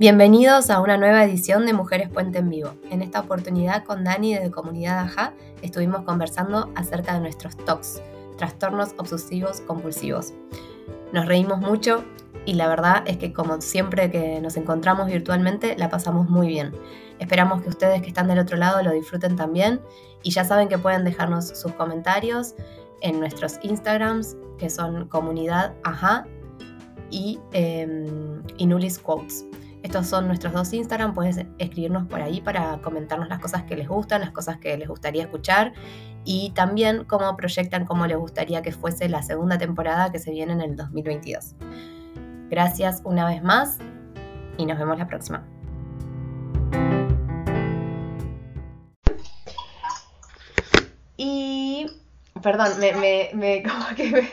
Bienvenidos a una nueva edición de Mujeres Puente en Vivo. En esta oportunidad con Dani de Comunidad AJA estuvimos conversando acerca de nuestros TOCs, trastornos obsesivos compulsivos. Nos reímos mucho y la verdad es que como siempre que nos encontramos virtualmente la pasamos muy bien. Esperamos que ustedes que están del otro lado lo disfruten también y ya saben que pueden dejarnos sus comentarios en nuestros Instagrams que son comunidad AJA y eh, Inulis Quotes. Estos son nuestros dos Instagram, puedes escribirnos por ahí para comentarnos las cosas que les gustan, las cosas que les gustaría escuchar y también cómo proyectan, cómo les gustaría que fuese la segunda temporada que se viene en el 2022. Gracias una vez más y nos vemos la próxima. Y, perdón, me, como que me,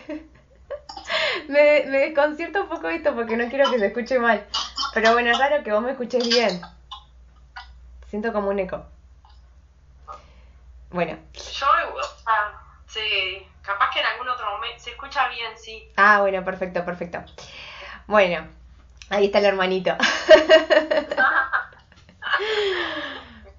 me, me desconcierta un poco esto porque no quiero que se escuche mal. Pero bueno, es raro que vos me escuches bien. Siento como un eco. Bueno. Yo, o sea, sí, capaz que en algún otro momento se escucha bien, sí. Ah, bueno, perfecto, perfecto. Bueno, ahí está el hermanito.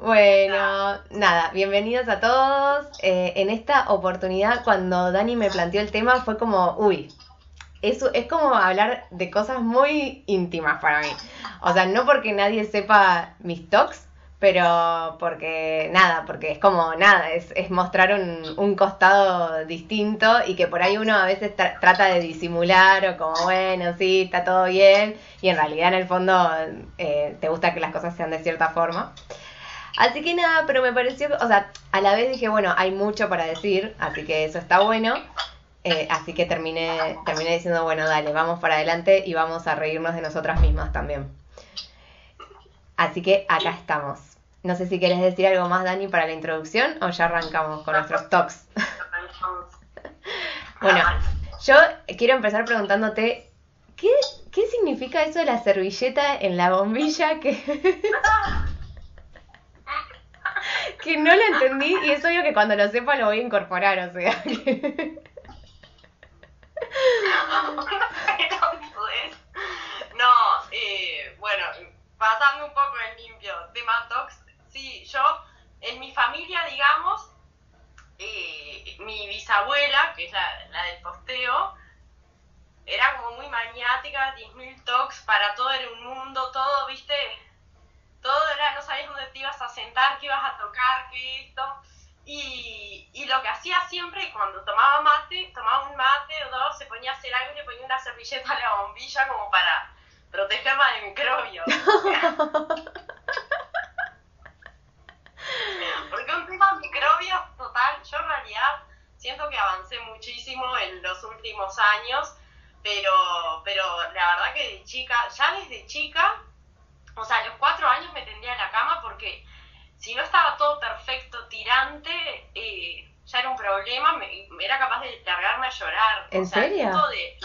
Bueno, nada, bienvenidos a todos. Eh, en esta oportunidad, cuando Dani me planteó el tema, fue como, uy, es, es como hablar de cosas muy íntimas para mí. O sea, no porque nadie sepa mis talks, pero porque nada, porque es como nada, es, es mostrar un, un, costado distinto y que por ahí uno a veces tra trata de disimular o como, bueno, sí, está todo bien, y en realidad en el fondo eh, te gusta que las cosas sean de cierta forma. Así que nada, pero me pareció, o sea, a la vez dije, bueno, hay mucho para decir, así que eso está bueno. Eh, así que terminé, terminé diciendo, bueno, dale, vamos para adelante y vamos a reírnos de nosotras mismas también. Así que acá estamos. No sé si quieres decir algo más, Dani, para la introducción o ya arrancamos con nuestros talks. bueno, yo quiero empezar preguntándote, ¿qué, ¿qué significa eso de la servilleta en la bombilla que... que no lo entendí y es obvio que cuando lo sepa lo voy a incorporar, o sea. Que... no, eh, bueno, pasando un poco en limpio, tema tox, sí, yo, en mi familia, digamos, eh, mi bisabuela, que es la, del posteo, era como muy maniática, 10.000 tox para todo el mundo, todo, viste, todo era, no sabías dónde te ibas a sentar, qué ibas a tocar, qué esto. Y, y, lo que hacía siempre, cuando tomaba mate, tomaba un mate o dos, se ponía a hacer algo y le ponía una servilleta a la bombilla como para protegerme de microbios. Porque un tema de microbios, total, yo en realidad siento que avancé muchísimo en los últimos años, pero, pero la verdad que de chica, ya desde chica, o sea, a los cuatro años me tendía en la cama porque si no estaba todo perfecto, tirante, eh, ya era un problema, me, era capaz de largarme a llorar. ¿En o sea, serio? De,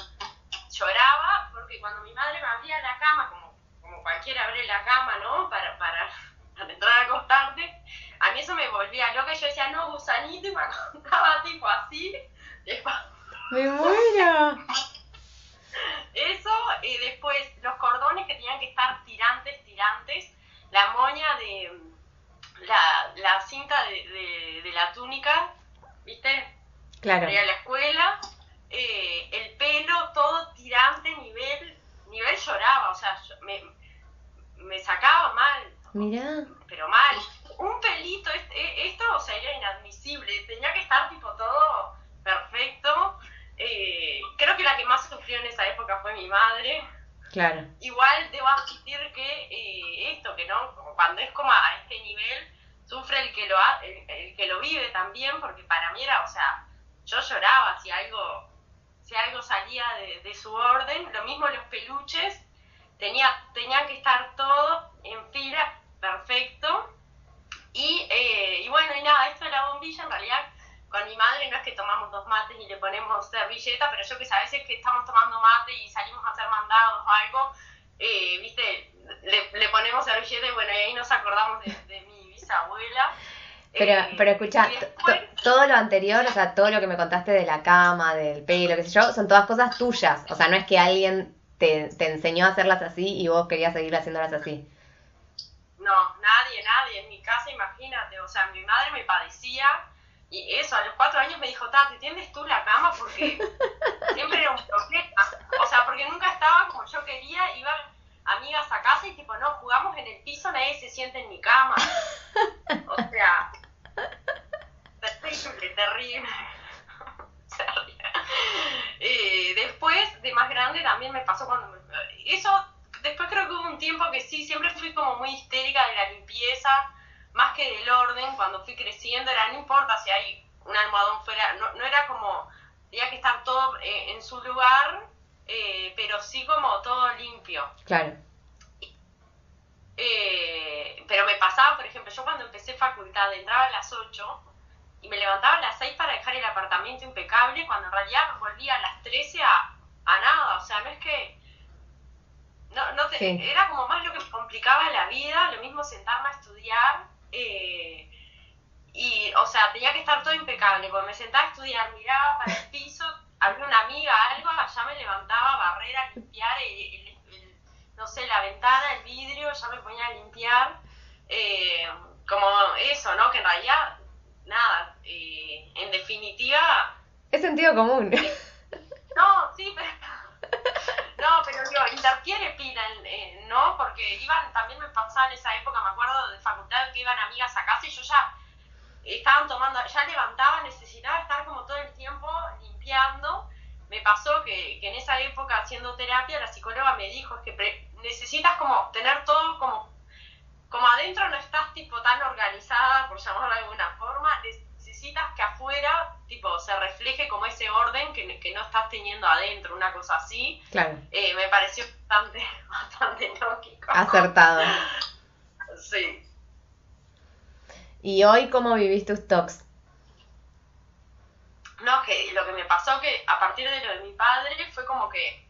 lloraba porque cuando mi madre me abría la cama, como, como cualquiera abre la cama, ¿no? Para, para, para entrar a acostarte, a mí eso me volvía loca y yo decía, no, gusanito, y me acostaba tipo así. ¡Me muero! Eso, y después los cordones que tenían que estar tirantes, tirantes, la moña de la, la cinta de, de, de, la túnica, ¿viste? Claro. Ir a la escuela, eh, el pelo todo tirante, nivel, nivel lloraba, o sea, me, me sacaba mal. Mira. Pero mal. Un pelito, esto, o sea, era inadmisible, tenía que estar tipo todo perfecto. Eh, creo que la que más sufrió en esa época fue mi madre. Claro. Igual debo admitir que eh, esto, que no, cuando es como a este nivel, sufre el que lo ha, el, el, que lo vive también, porque para mí era, o sea, yo lloraba si algo, si algo salía de, de su orden, lo mismo los peluches, tenía, tenían que estar todo en fila, perfecto. Y, eh, y bueno, y nada, esto de la bombilla en realidad con mi madre no es que tomamos dos mates y le ponemos servilleta, pero yo que a veces que estamos tomando mate y salimos a hacer mandados o algo, eh, viste, le, le, ponemos servilleta y bueno, y ahí nos acordamos de, de mi bisabuela. Pero, Eh, pero escucha, después- todo lo anterior, o sea, todo lo que me contaste de la cama, del pelo, qué sé yo, son todas cosas tuyas. O sea, no es que alguien te, te enseñó a hacerlas así y vos querías seguir haciéndolas así. No, nadie, nadie. En mi casa, imagínate, o sea, mi madre me padecía y eso, a los cuatro años me dijo, Tati, ¿tienes tú la cama? Porque siempre era un problema. O sea, porque nunca estaba como yo quería, iban amigas a casa y tipo, no, jugamos en el piso, nadie se siente en mi cama. O sea, terrible, terrible. Eh, después, de más grande, también me pasó cuando... Me, eso, después creo que hubo un tiempo que sí, siempre fui como muy histérica de la limpieza, más que del orden, cuando fui creciendo, era, no importa si hay un almohadón fuera, no, no era como, tenía que estar todo eh, en su lugar, eh, pero sí como todo limpio. Claro. Eh, pero me pasaba, por ejemplo, yo cuando empecé facultad entraba a las 8 y me levantaba a las 6 para dejar el apartamento impecable, cuando en realidad me volvía a las 13 a, a nada, o sea, no es que... No, no te, Sí. Era como más lo que me complicaba la vida, lo mismo sentarme a estudiar. eh, y, o sea, tenía que estar todo impecable. Cuando me sentaba a estudiar, miraba para el piso, había una amiga, algo, allá me levantaba a barrer, a limpiar, el, el- el- no sé, la ventana, el vidrio, ya me ponía a limpiar. eh, como eso, ¿no? Que en realidad, nada, eh, en definitiva, Es sentido común. no, sí, pero. No, pero digo, interfiere pila, en- en- ¿no? Porque iban, también me pasaba en esa época, me acuerdo de facultad que iban amigas a casa y yo ya estaban tomando, ya levantaba, necesitaba estar como todo el tiempo Me pasó que, que en esa época haciendo terapia la psicóloga me dijo es que pre- necesitas como tener todo como, como adentro no estás tipo tan organizada, por llamarlo de alguna forma, necesitas que afuera tipo se refleje como ese orden que, que no estás teniendo adentro, una cosa así. Claro. Eh, me pareció bastante, bastante lógico. Acertado. Sí. ¿Y hoy cómo vivís tus talks? No, que lo que me pasó que a partir de lo de mi padre fue como que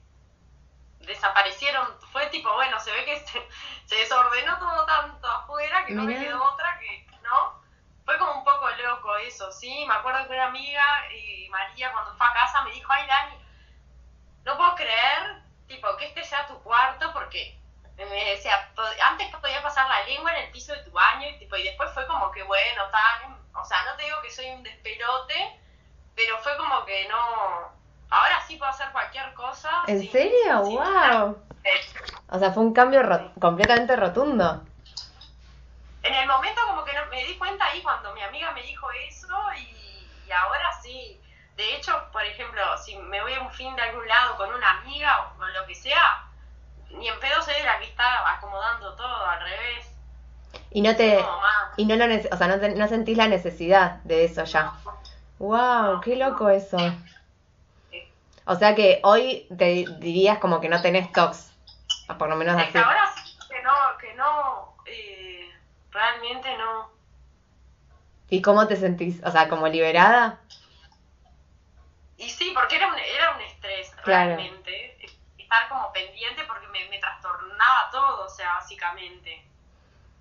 desaparecieron, fue tipo, bueno, se ve que se, se desordenó todo tanto afuera que no me quedó otra que, ¿no? Fue como un poco loco eso, sí, me acuerdo que una amiga, eh, María, cuando fue a casa me dijo, ay Dani, no puedo creer, tipo, que este sea tu cuarto porque me decía, "Po- antes podía pasar la lengua en el piso de tu baño y tipo, y después fue como que bueno, tal, o sea, no te digo que soy un despelote, pero fue como que no, ahora sí puedo hacer cualquier cosa. ¿En sin- serio? sin ¡Wow! O sea, fue un cambio ro- completamente rotundo. En el momento como que no, me di cuenta ahí cuando mi amiga me dijo eso y, y ahora sí. De hecho, por ejemplo, si me voy a un fin de algún lado con una amiga o lo que sea, ni en pedo soy de la que está acomodando todo, al revés. Y no te... Y no lo o sea, no, te- no sentís la necesidad de eso ya. ¡Wow! ¡Qué loco eso! O sea que hoy te di- dirías como que no tenés tox. O por lo menos así. ahora sí que no, que no, eh, realmente no. ¿Y cómo te sentís? O sea, como liberada. Y sí, porque era un, era un estrés Claro. realmente. Estar como pendiente porque me, me trastornaba todo, o sea, básicamente.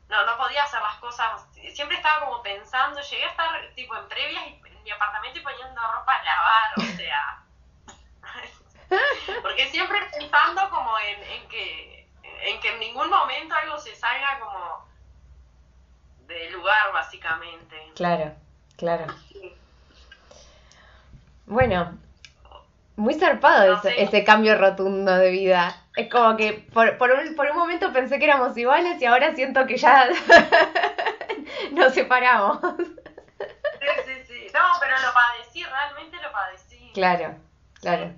No, no podía hacer las cosas. Siempre estaba como pensando, llegué a estar tipo en previas y mi apartamento y poniendo ropa a lavar, o sea. porque siempre pensando como en, en que en que en ningún momento algo se salga como del lugar, básicamente. Claro, claro. Sí. Bueno, muy zarpado No ese, ese cambio rotundo de vida. Es como que por, por, un, por un momento pensé que éramos iguales y ahora siento que ya nos separamos. No, pero lo padecí, realmente lo padecí. Claro, claro.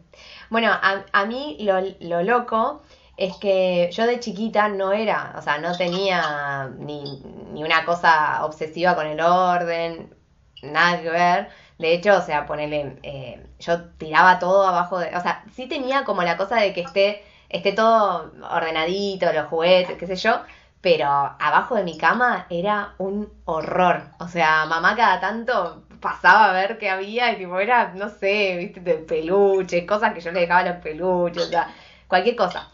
Bueno, a, a mí lo, lo loco es que yo de chiquita no era, o sea, no tenía ni, ni una cosa obsesiva con el orden, nada que ver. De hecho, o sea, ponele, eh, yo tiraba todo abajo de, o sea, sí tenía como la cosa de que esté, esté todo ordenadito, los juguetes, qué sé yo, pero abajo de mi cama era un horror. O sea, mamá cada tanto pasaba a ver qué había y tipo era, no sé, viste, de peluches, cosas que yo le dejaba a los peluches, o sea, cualquier cosa.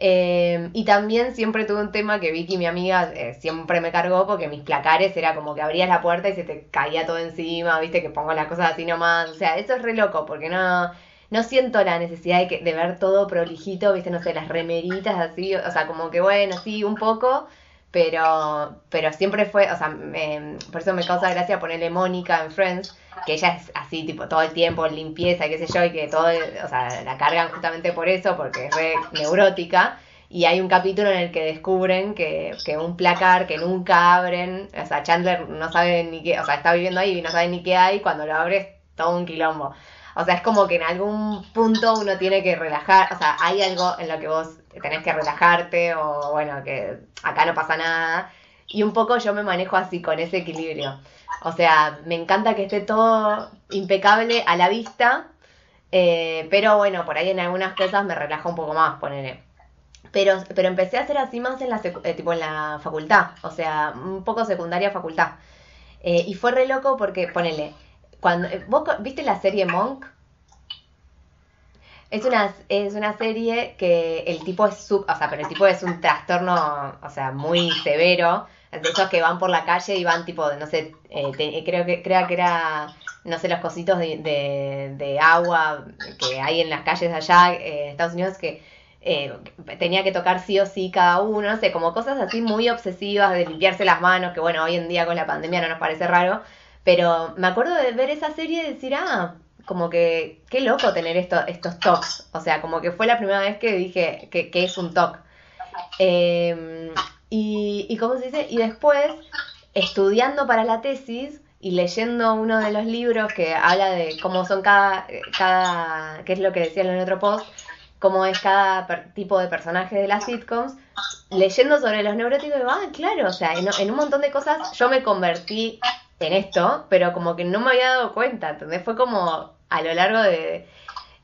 Eh, y también siempre tuve un tema que Vicky, mi amiga, eh, siempre me cargó porque mis placares era como que abrías la puerta y se te caía todo encima, viste, que pongo las cosas así nomás. O sea, eso es re loco porque no, no siento la necesidad de, que, de ver todo prolijito, viste, no sé, las remeritas así, o sea, como que bueno, sí, un poco, pero, pero siempre fue, o sea, por eso me causa gracia ponerle Mónica en Friends, que ella es así, tipo, todo el tiempo, limpieza, qué sé yo, y que todo, o sea, la cargan justamente por eso, porque es re neurótica. Y hay un capítulo en el que descubren que, que un placar que nunca abren, o sea, Chandler no sabe ni qué, o sea, está viviendo ahí y no sabe ni qué hay, cuando lo abres, todo un quilombo. O sea, es como que en algún punto uno tiene que relajar, o sea, hay algo en lo que vos tenés que relajarte o bueno, que acá no pasa nada. Y un poco yo me manejo así, con ese equilibrio. O sea, me encanta que esté todo impecable a la vista, eh, pero bueno, por ahí en algunas cosas me relajo un poco más, ponele. Pero, pero empecé a hacer así más en la, eh, tipo en la facultad, o sea, un poco secundaria facultad. Eh, y fue re loco porque, ponele, cuando, eh, ¿Vos viste la serie Monk? Es una, es una serie que el tipo es sub, o sea, pero el tipo es un trastorno, o sea, muy severo. De esos que van por la calle y van tipo, no sé, eh, creo que creo que era, no sé, los cositos de, de, agua que hay en las calles allá eh, en Estados Unidos que tenía que tocar sí o sí cada uno, no sé, como cosas así muy obsesivas de limpiarse las manos, que bueno, hoy en día con la pandemia no nos parece raro, pero me acuerdo de ver esa serie y decir, ah, como que qué loco tener esto, estos talks. O sea, como que fue la primera vez que dije que, es un talk. Em, y, y cómo se dice, y después, estudiando para la tesis y leyendo uno de los libros que habla de cómo son cada, cada qué es lo que decía en el otro post, cómo es cada tipo de personaje de las sitcoms, leyendo sobre los neuróticos, digo, ah, claro, o sea, en, en un montón de cosas yo me convertí en esto, pero como que no me había dado cuenta, entonces fue como a lo largo de...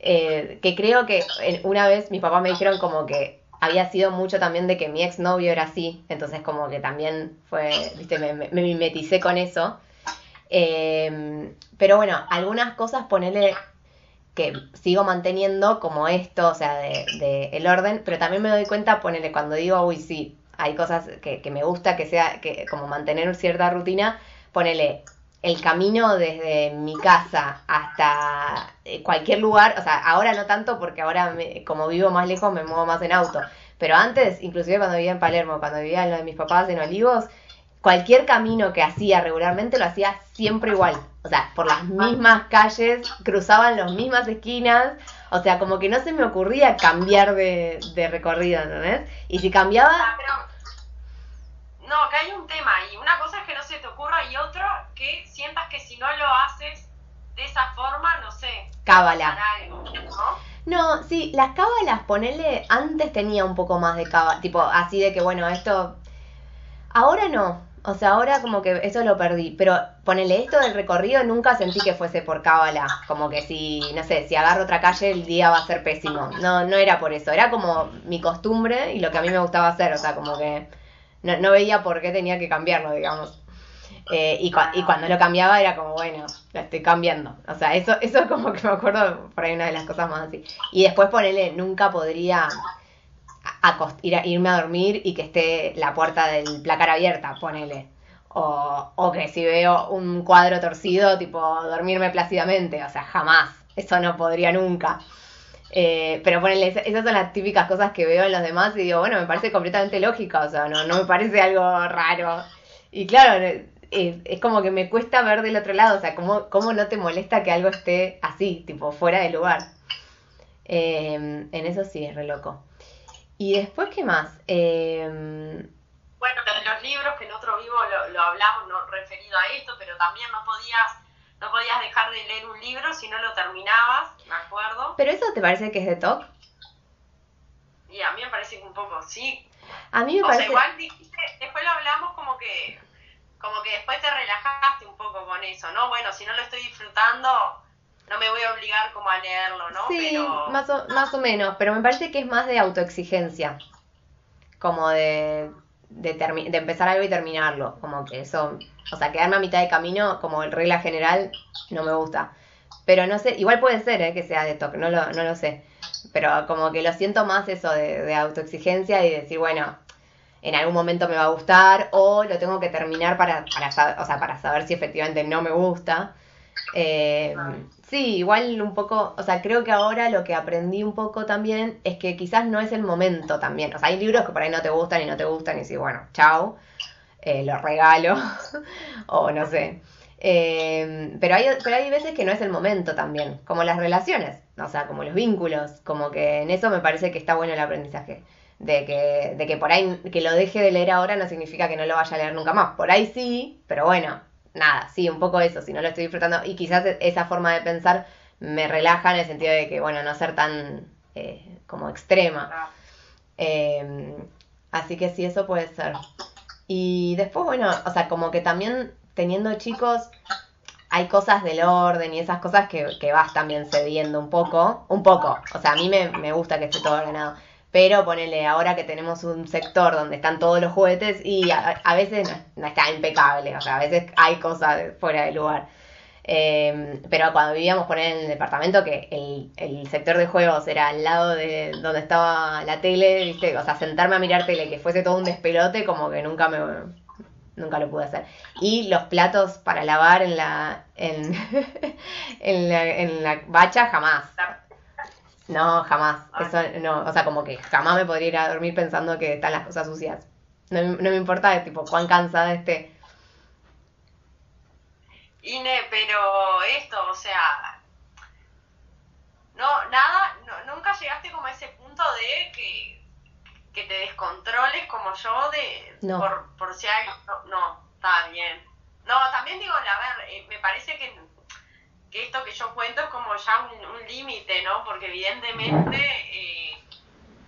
Eh, que creo que una vez mis papás me dijeron como que había sido mucho también de que mi exnovio era así, entonces como que también fue, viste, me, me, mimeticé con eso. Em, pero bueno, algunas cosas ponele que sigo manteniendo como esto, o sea, de, de, el orden, pero también me doy cuenta, ponele, cuando digo, uy, sí, hay cosas que, que me gusta que sea, que como mantener cierta rutina, ponele el camino desde mi casa hasta eh, cualquier lugar, o sea, ahora no tanto porque ahora como vivo más lejos me muevo más en auto, pero antes, inclusive cuando vivía en Palermo, cuando vivía en lo de mis papás en Olivos, cualquier camino que hacía regularmente lo hacía siempre igual, o sea, por las mismas calles, cruzaban las mismas esquinas, o sea, como que no se me ocurría cambiar de, de recorrido, ¿entendés? Y si cambiaba... No, que hay un tema y una cosa es que no se te ocurra y otra que sientas que si no lo haces de esa forma, no sé. Cábala. ¿no? sí, las cábalas, ponele, antes tenía un poco más de cábala, tipo así de que bueno, esto... Ahora no, o sea, ahora como que eso lo perdí, pero ponele esto del recorrido, nunca sentí que fuese por cábala, como que si, no sé, si agarro otra calle el día va a ser pésimo. No, no era por eso, era como mi costumbre y lo que a mí me gustaba hacer, o sea, como que no, no veía por qué tenía que cambiarlo, digamos. Eh, y, y, cuando lo cambiaba era como, bueno, lo estoy cambiando. O sea, eso, eso es como que me acuerdo por ahí una de las cosas más así. Y después ponele, nunca podría ir irme a dormir y que esté la puerta del placar abierta, ponele. O, o que si veo un cuadro torcido, tipo, dormirme plácidamente. O sea, jamás. Eso no podría nunca. Eh, pero ponele, esas son las típicas cosas que veo en los demás y digo, bueno, me parece completamente lógica, o sea, no, no me parece algo raro. Y claro, eh, es, como que me cuesta ver del otro lado, o sea, ¿cómo, ¿cómo, no te molesta que algo esté así, tipo, fuera de lugar? Eh, en eso sí, es re loco. Y después, ¿qué más? bueno, de los libros, que en otro vivo lo, lo hablamos, no referido a esto, pero también no podías no podías dejar de leer un libro si no lo terminabas, me acuerdo. ¿Pero eso te parece que es de TOC? Y a mí me parece que un poco sí. A mí me parece... Sea, igual después lo hablamos como que, como que después te relajaste un poco con eso, ¿no? Bueno, si no lo estoy disfrutando, no me voy a obligar como a leerlo, ¿no? Sí, más, o, más o menos, pero me parece que es más de autoexigencia, como de, de, de empezar algo y terminarlo, como que eso o sea, quedarme a mitad de camino, como regla general, no me gusta. Pero no sé, igual puede ser ¿eh? que sea de toque, no lo, no lo sé. Pero como que lo siento más eso de, de autoexigencia y decir, bueno, en algún momento me va a gustar o lo tengo que terminar para, para, o sea, para saber si efectivamente no me gusta. Eh, sí, igual un poco, o sea, creo que ahora lo que aprendí un poco también es que quizás no es el momento también. O sea, hay libros que por ahí no te gustan y no te gustan y sí, bueno, chao, eh, regalo o no sé. Eh, pero, hay, pero hay veces que no es el momento también, como las relaciones, o sea, como los vínculos, como que en eso me parece que está bueno el aprendizaje. De que, de que por ahí que lo deje de leer ahora no significa que no lo vaya a leer nunca más. Por ahí sí, pero bueno, nada, sí, un poco eso, si no lo estoy disfrutando. Y quizás esa forma de pensar me relaja en el sentido de que, bueno, no ser tan eh, como extrema. Em, así que sí, eso puede ser. Y después, bueno, o sea, como que también teniendo chicos, hay cosas del orden y esas cosas que, que vas también cediendo un poco, un poco. O sea, a mí me, me gusta que esté todo ordenado pero ponele ahora que tenemos un sector donde están todos los juguetes y a, veces no, está impecable, o sea, a veces hay cosas fuera de lugar. Em, pero cuando vivíamos por en el departamento, que el, el, sector de juegos era al lado de donde estaba la tele, ¿viste? O sea, sentarme a mirar tele, que fuese todo un despelote, como que nunca me nunca lo pude hacer. Y los platos para lavar en la en, en la, en la bacha jamás. No, jamás. Eso no, o sea, como que jamás me podría ir a dormir pensando que están las cosas sucias. No, no me importa, tipo, cuán cansada esté. Ine, pero esto, o sea, no, nada, no, nunca llegaste como a ese punto de que, que te descontroles como yo de no. por, por si hay, no, no, está bien. No, también digo, a ver, eh, me parece que que esto que yo cuento es como ya un, límite, ¿no? Porque evidentemente, eh,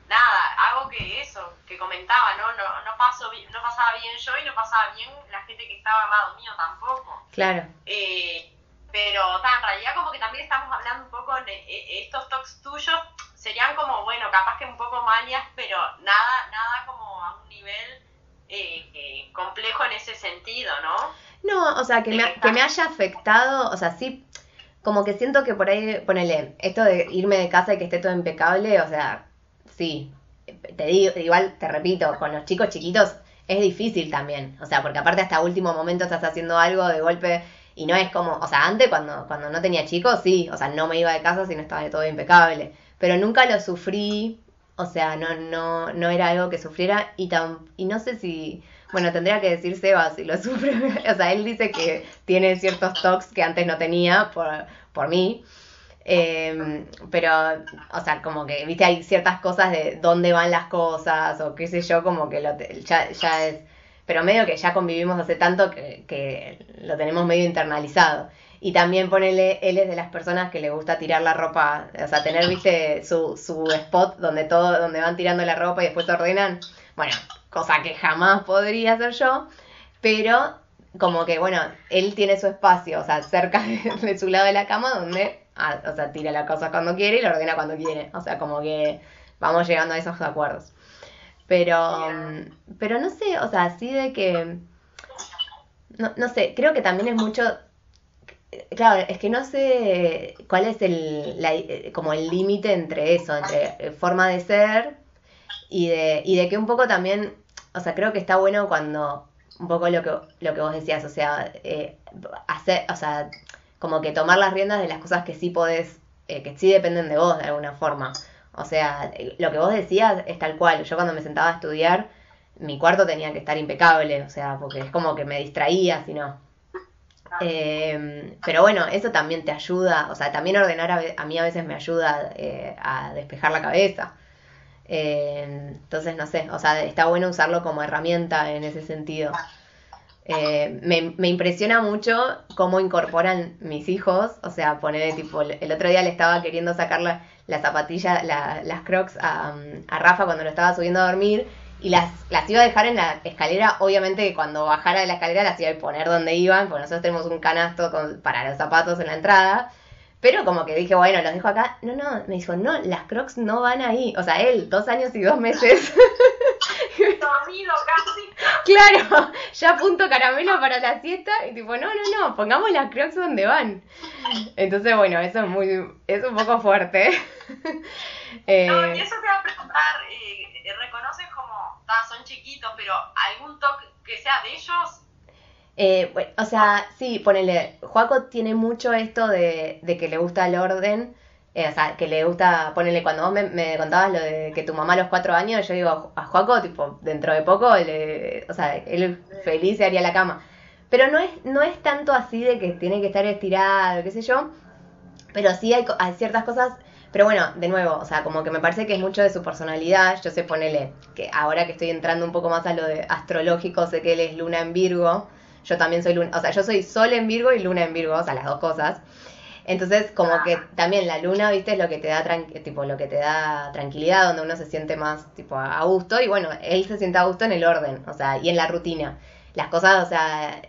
nada, hago que eso, que comentaba, ¿no? No, no, paso, no pasaba bien yo y no pasaba bien la gente que estaba al lado mío tampoco. Claro. Eh, pero en realidad como que también estamos hablando un poco de eh, estos talks tuyos serían como, bueno, capaz que un poco manias, pero nada, nada como a un nivel complejo en ese sentido, ¿no? No, o sea, que me, que me haya afectado, o sea, sí como que siento que por ahí, ponele, esto de irme de casa y que esté todo impecable, o sea, sí, te digo, igual te repito, con los chicos chiquitos es difícil también, o sea, porque aparte hasta último momento estás haciendo algo de golpe y no es como, o sea, antes cuando, cuando no tenía chicos, sí, o sea, no me iba de casa si no estaba de todo impecable, pero nunca lo sufrí, o sea, no, no, no era algo que sufriera y, tan, y no sé si bueno, tendría que decir Seba si lo sufre. o sea, él dice que tiene ciertos tocs que antes no tenía por, por mí. Em, pero, o sea, como que, viste, hay ciertas cosas de dónde van las cosas o qué sé yo, como que lo ya, ya es... Pero medio que ya convivimos hace tanto que, que lo tenemos medio internalizado. Y también ponele, él es de las personas que le gusta tirar la ropa, o sea, tener, viste, su, su spot donde todo, donde van tirando la ropa y después ordenan. Bueno, cosa que jamás podría hacer yo, pero como que, bueno, él tiene su espacio, o sea, cerca de, su lado de la cama donde, ah, o sea, tira la cosa cuando quiere y lo ordena cuando quiere, o sea, como que vamos llegando a esos acuerdos. Pero, pero no sé, o sea, así de que, no, no sé, creo que también es mucho claro, es que no sé cuál es el, como el límite entre eso, entre forma de ser y de, y de que un poco también o sea, creo que está bueno cuando un poco lo que, lo que vos decías, o sea, eh, hacer, o sea, como que tomar las riendas de las cosas que sí podés, eh, que sí dependen de vos de alguna forma. O sea, lo que vos decías es tal cual. Yo cuando me sentaba a estudiar, mi cuarto tenía que estar impecable, o sea, porque es como que me distraía, si no. Eh, pero bueno, eso también te ayuda, o sea, también ordenar a, a mí a veces me ayuda a despejar la cabeza. Entonces, no sé, o sea, está bueno usarlo como herramienta en ese sentido. Eh, me, me, impresiona mucho cómo incorporan mis hijos, o sea, poner tipo, el otro día le estaba queriendo sacar la, la zapatilla, las crocs a, a, Rafa cuando lo estaba subiendo a dormir y las, las iba a dejar en la escalera, obviamente cuando bajara de la escalera las iba a poner donde iban, porque nosotros tenemos un canasto con, para los zapatos en la entrada. Pero como que dije, bueno, los dejo acá. No, no, me dijo, no, las crocs no van ahí. O sea, él, dos años y dos meses. Dormido casi. Claro, ya punto caramelo para la siesta. Y tipo, no, no, no, pongamos las crocs donde van. Entonces, bueno, eso es muy, es un poco fuerte. eh, no, y eso te va a preguntar, eh, ¿reconoces como, son chiquitos, pero algún toque que sea de ellos? Eh, bueno, o sea, sí, ponele, Juaco tiene mucho esto de, de que le gusta el orden, eh, o sea, que le gusta, ponele, cuando vos me, me contabas lo de que tu mamá a los cuatro años, yo digo, a Juaco, tipo, dentro de poco, le, o sea, él feliz se haría la cama. Pero no es, no es tanto así de que tiene que estar estirado, qué sé yo, pero sí hay, hay ciertas cosas pero bueno, de nuevo, o sea, como que me parece que es mucho de su personalidad. Yo sé, ponele, que ahora que estoy entrando un poco más a lo de astrológico, sé que él es luna en Virgo. Yo también soy luna, o sea, yo soy sol en Virgo y luna en Virgo, o sea, las dos cosas. Entonces, como que también la luna, viste, es lo que te da tipo lo que te da tranquilidad, donde uno se siente más tipo a gusto y bueno, él se siente a gusto en el orden, o sea, y en la rutina. Las cosas, o sea,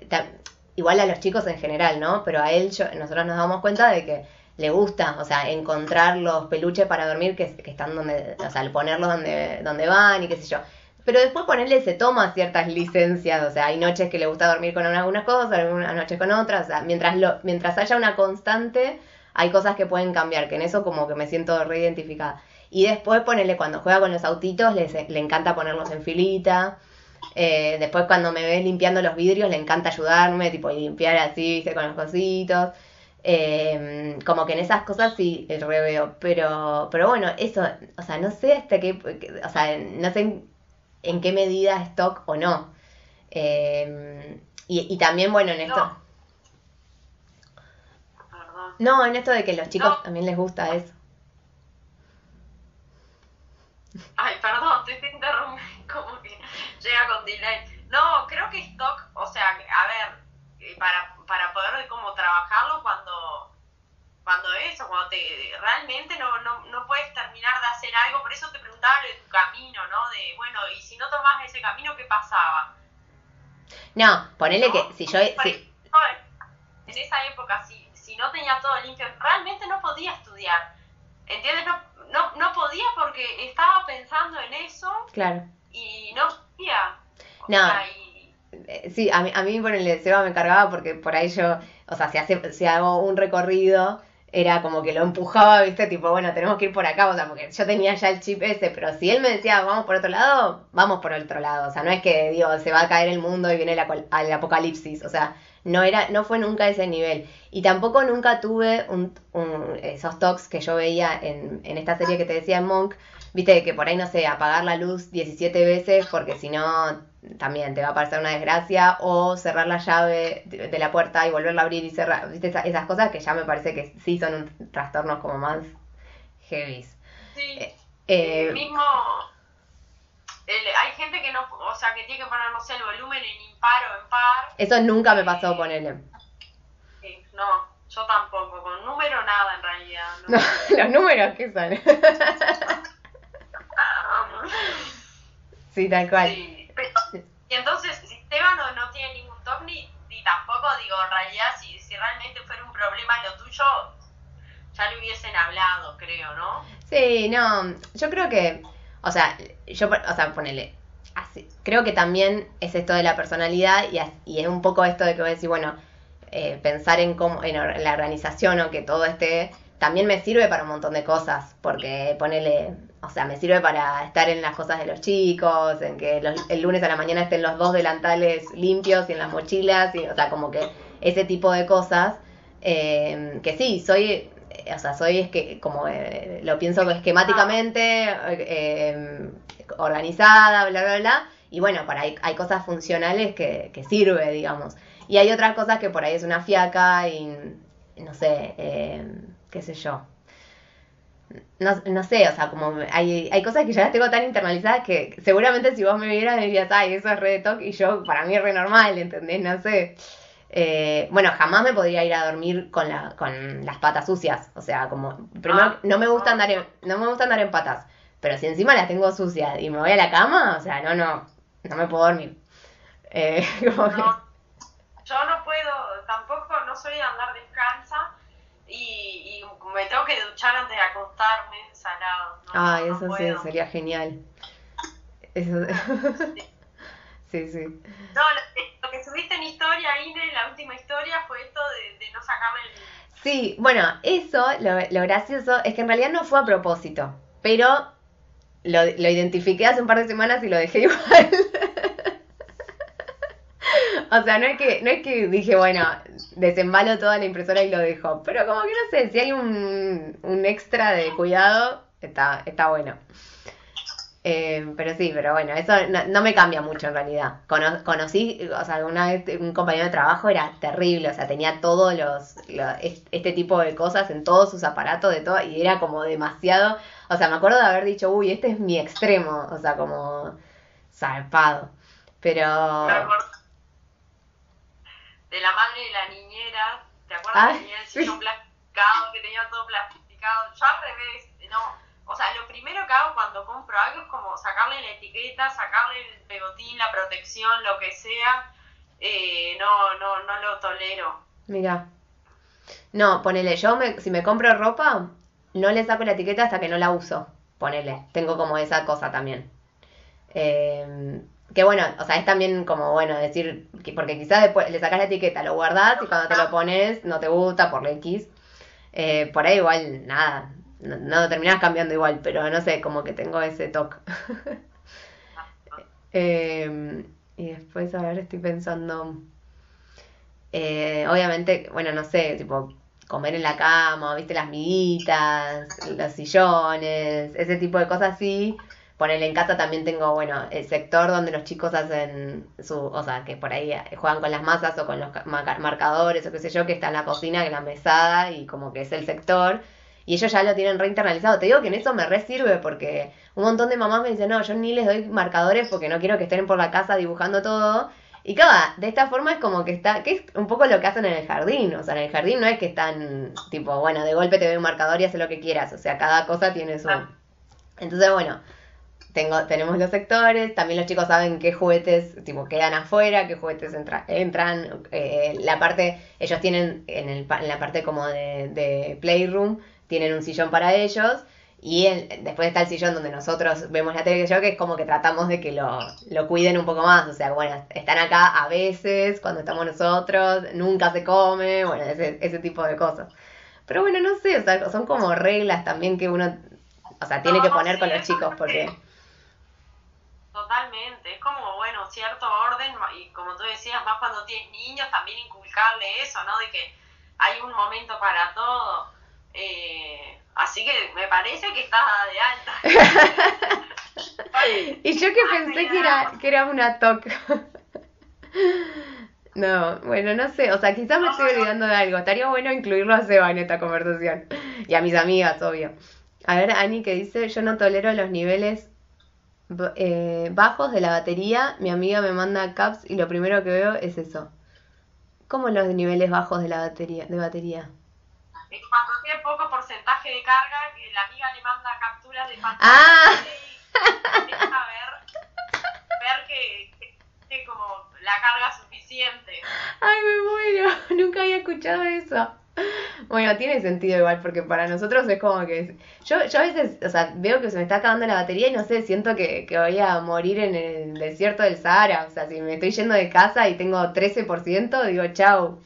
igual a los chicos en general, ¿no? Pero a él yo, nosotros nos damos cuenta de que le gusta, o sea, encontrar los peluches para dormir que, que están donde, o sea, ponerlos donde, donde van y qué sé yo. Pero después ponerle se toma ciertas licencias, o sea, hay noches que le gusta dormir con algunas cosas, algunas noches con otras, o sea, mientras, lo, mientras haya una constante, hay cosas que pueden cambiar, que en eso como que me siento reidentificada. Y después ponerle cuando juega con los autitos, le, le encanta ponerlos en filita. Eh, después cuando me ves limpiando los vidrios, le encanta ayudarme, tipo, y limpiar así, viste, con los cositos. Eh, como que en esas cosas sí el reveo, pero, pero bueno, eso, o sea, no sé hasta qué, o sea, no sé en, qué medida es TOC o no. Eh, y, y también, bueno, en esto, No. Perdón. no, en esto de que los chicos No. también les gusta eso. Ay, perdón, te, te interrumpí, como que llega con delay. No, creo que stock, o sea, a ver, eh, para, para poder como trabajarlo cuando cuando eso, cuando te realmente no, no, no puedes terminar de hacer algo, por eso te preguntaba lo de tu camino, ¿no? De, bueno, y si no tomás ese camino, ¿qué pasaba? No, ponele ¿No? que si yo, si, En esa época, si, si no tenía todo limpio, realmente no podía estudiar. ¿Entiendes? No, no, no podía porque estaba pensando en eso claro. y no podía. O No. sea, y- Eh, Sí, a mí, a mí por el Seba me cargaba porque por ahí yo, o sea, si, hace, si hago un recorrido, era como que lo empujaba, viste, tipo, bueno, tenemos que ir por acá, o sea, porque yo tenía ya el chip ese, pero si él me decía, vamos por otro lado, vamos por otro lado, o sea, no es que, digo, se va a caer el mundo y viene el, el apocalipsis, o sea, no era, no fue nunca ese nivel. Y tampoco nunca tuve un, un- esos talks que yo veía en, en esta serie que te decía Monk, viste, que por ahí, no sé, apagar la luz 17 veces porque si no también te va a parecer una desgracia o cerrar la llave de la puerta y volverla a abrir y cerrar, viste, Esa- esas cosas que ya me parece que sí son un trastornos como más heavy. sí, Eh, el mismo... el- hay gente que no, o sea, que tiene que poner, no sé, el volumen en impar o en par. eso nunca me pasó con él. Sí, no, yo tampoco, con número nada en realidad. ¿no? No, los números que son. sí, tal cual. Sí, pero- y entonces, si Esteban no, no tiene ningún toque ni, ni tampoco, digo, en realidad, si, si realmente fuera un problema lo tuyo, ya le hubiesen hablado, creo, ¿no? Sí, no, yo creo que, o sea, yo, o sea, ponele, así, creo que también es esto de la personalidad y, y es un poco esto de que voy a decir, bueno, eh, pensar en cómo, en la organización o que todo esté, también me sirve para un montón de cosas, porque ponele, o sea, me sirve para estar en las cosas de los chicos, en que los- el lunes a la mañana estén los dos delantales limpios y en las mochilas, y, o sea, como que ese tipo de cosas, eh, que sí, soy, eh, o sea, soy es que como eh, lo pienso esquemáticamente, eh, organizada, bla, bla, bla, y bueno, para hay, hay cosas funcionales que, que sirve, digamos. Y hay otras cosas que por ahí es una fiaca y no sé, eh, qué sé yo. No, no sé, o sea, como hay, hay cosas que ya las tengo tan internalizadas que seguramente si vos me vieras me dirías, ay, eso es re de toque y yo, para mí es re normal, ¿entendés? No sé. Eh, bueno, jamás me podría ir a dormir con, la, con las patas sucias. O sea, como, primero, Ah, no me gusta andar en, no me gusta andar en patas. Pero si encima las tengo sucias y me voy a la cama, o sea, no, no, no me puedo dormir. Eh, como que- No, yo no puedo, tampoco, no soy de andar descansa y, y me tengo que duchar antes de acostarme, salado. No, no eso sí, sería genial. Eso... sí, sí. No, lo, lo que subiste en historia, Ine, la última historia fue esto de, de no sacarme el... Sí, bueno, eso, lo, lo gracioso es que en realidad no fue a propósito, pero lo, lo identifiqué hace un par de semanas y lo dejé igual. O sea, no es que, no es que dije, bueno, desembalo toda la impresora y lo dejo. Pero como que no sé, si hay un, un extra de cuidado, está, está bueno. Eh, pero sí, pero bueno, eso no, me cambia mucho en realidad. conocí, o sea, alguna vez un compañero de trabajo era terrible, o sea, tenía todos los, este tipo de cosas en todos sus aparatos, de todo, y era como demasiado, o sea, me acuerdo de haber dicho, uy, este es mi extremo, o sea, como zarpado. Pero... De la madre de la niñera, ¿te acuerdas que tenía el sillón plastificado, que tenía todo plastificado? Yo al revés, no o sea, lo primero que hago cuando compro algo es como sacarle la etiqueta, sacarle el pegotín, la protección, lo que sea. Eh, no, no, no lo tolero. Mira. No, ponele, yo me, si me compro ropa, no le saco la etiqueta hasta que no la uso. Ponele, tengo como esa cosa también. Eh, que bueno, o sea, es también como bueno decir, que porque quizás después le sacas la etiqueta, lo guardas y cuando te lo pones no te gusta por la X. Eh, por ahí igual, nada, no, no terminás cambiando igual, pero no sé, como que tengo ese toque. Em, y después, a ver, estoy pensando. Eh, obviamente, bueno, no sé, tipo, comer en la cama, viste, las miguitas, los sillones, ese tipo de cosas así. Ponerle en casa también tengo, bueno, el sector donde los chicos hacen su, o sea, que por ahí juegan con las masas o con los marcadores o qué sé yo, que está en la cocina, que es la mesada y como que es el sector y ellos ya lo tienen reinternalizado. Te digo que en eso me re sirve porque un montón de mamás me dicen, no, yo ni les doy marcadores porque no quiero que estén por la casa dibujando todo. Y claro, de esta forma es como que está, que es un poco lo que hacen en el jardín, o sea, en el jardín no es que están tipo, bueno, de golpe te doy un marcador y haces lo que quieras, o sea, cada cosa tiene su... Entonces, bueno, tengo, tenemos los sectores, también los chicos saben qué juguetes tipo quedan afuera, qué juguetes entran, eh, la parte, ellos tienen en, el, en la parte como de, de playroom, tienen un sillón para ellos y después está el sillón donde nosotros vemos la tele que yo, que es como que tratamos de que lo, lo, cuiden un poco más. O sea, bueno, están acá a veces cuando estamos nosotros, nunca se come, bueno, ese, ese tipo de cosas. Pero bueno, no sé, o sea, son como reglas también que uno, o sea, tiene que poner con los chicos porque... Totalmente, es como, bueno, cierto orden y como tú decías, más cuando tienes niños, también inculcarle eso, ¿no? De que hay un momento para todo eh, así que me parece que estás de alta. y yo que pensé que era, que era una TOC. No, bueno, no sé, o sea, quizás me estoy olvidando de algo. Estaría bueno incluirlo a Seba en esta conversación. Y a mis amigas, obvio. A ver, Ani que dice, yo no tolero los niveles eh, bajos de la batería. Mi amiga me manda caps y lo primero que veo es eso. ¿Cómo los niveles bajos de la batería? De batería? cuando tiene poco porcentaje de carga, que la amiga le manda capturas de pantalla ah. y deja ver, ver que, que, como la carga suficiente. Ay, me muero, nunca había escuchado eso. Bueno, tiene sentido igual, porque para nosotros es como que... Yo, yo a veces, o sea, veo que se me está acabando la batería y no sé, siento que, que voy a morir en el desierto del Sahara. O sea, si me estoy yendo de casa y tengo 13%, digo, chau.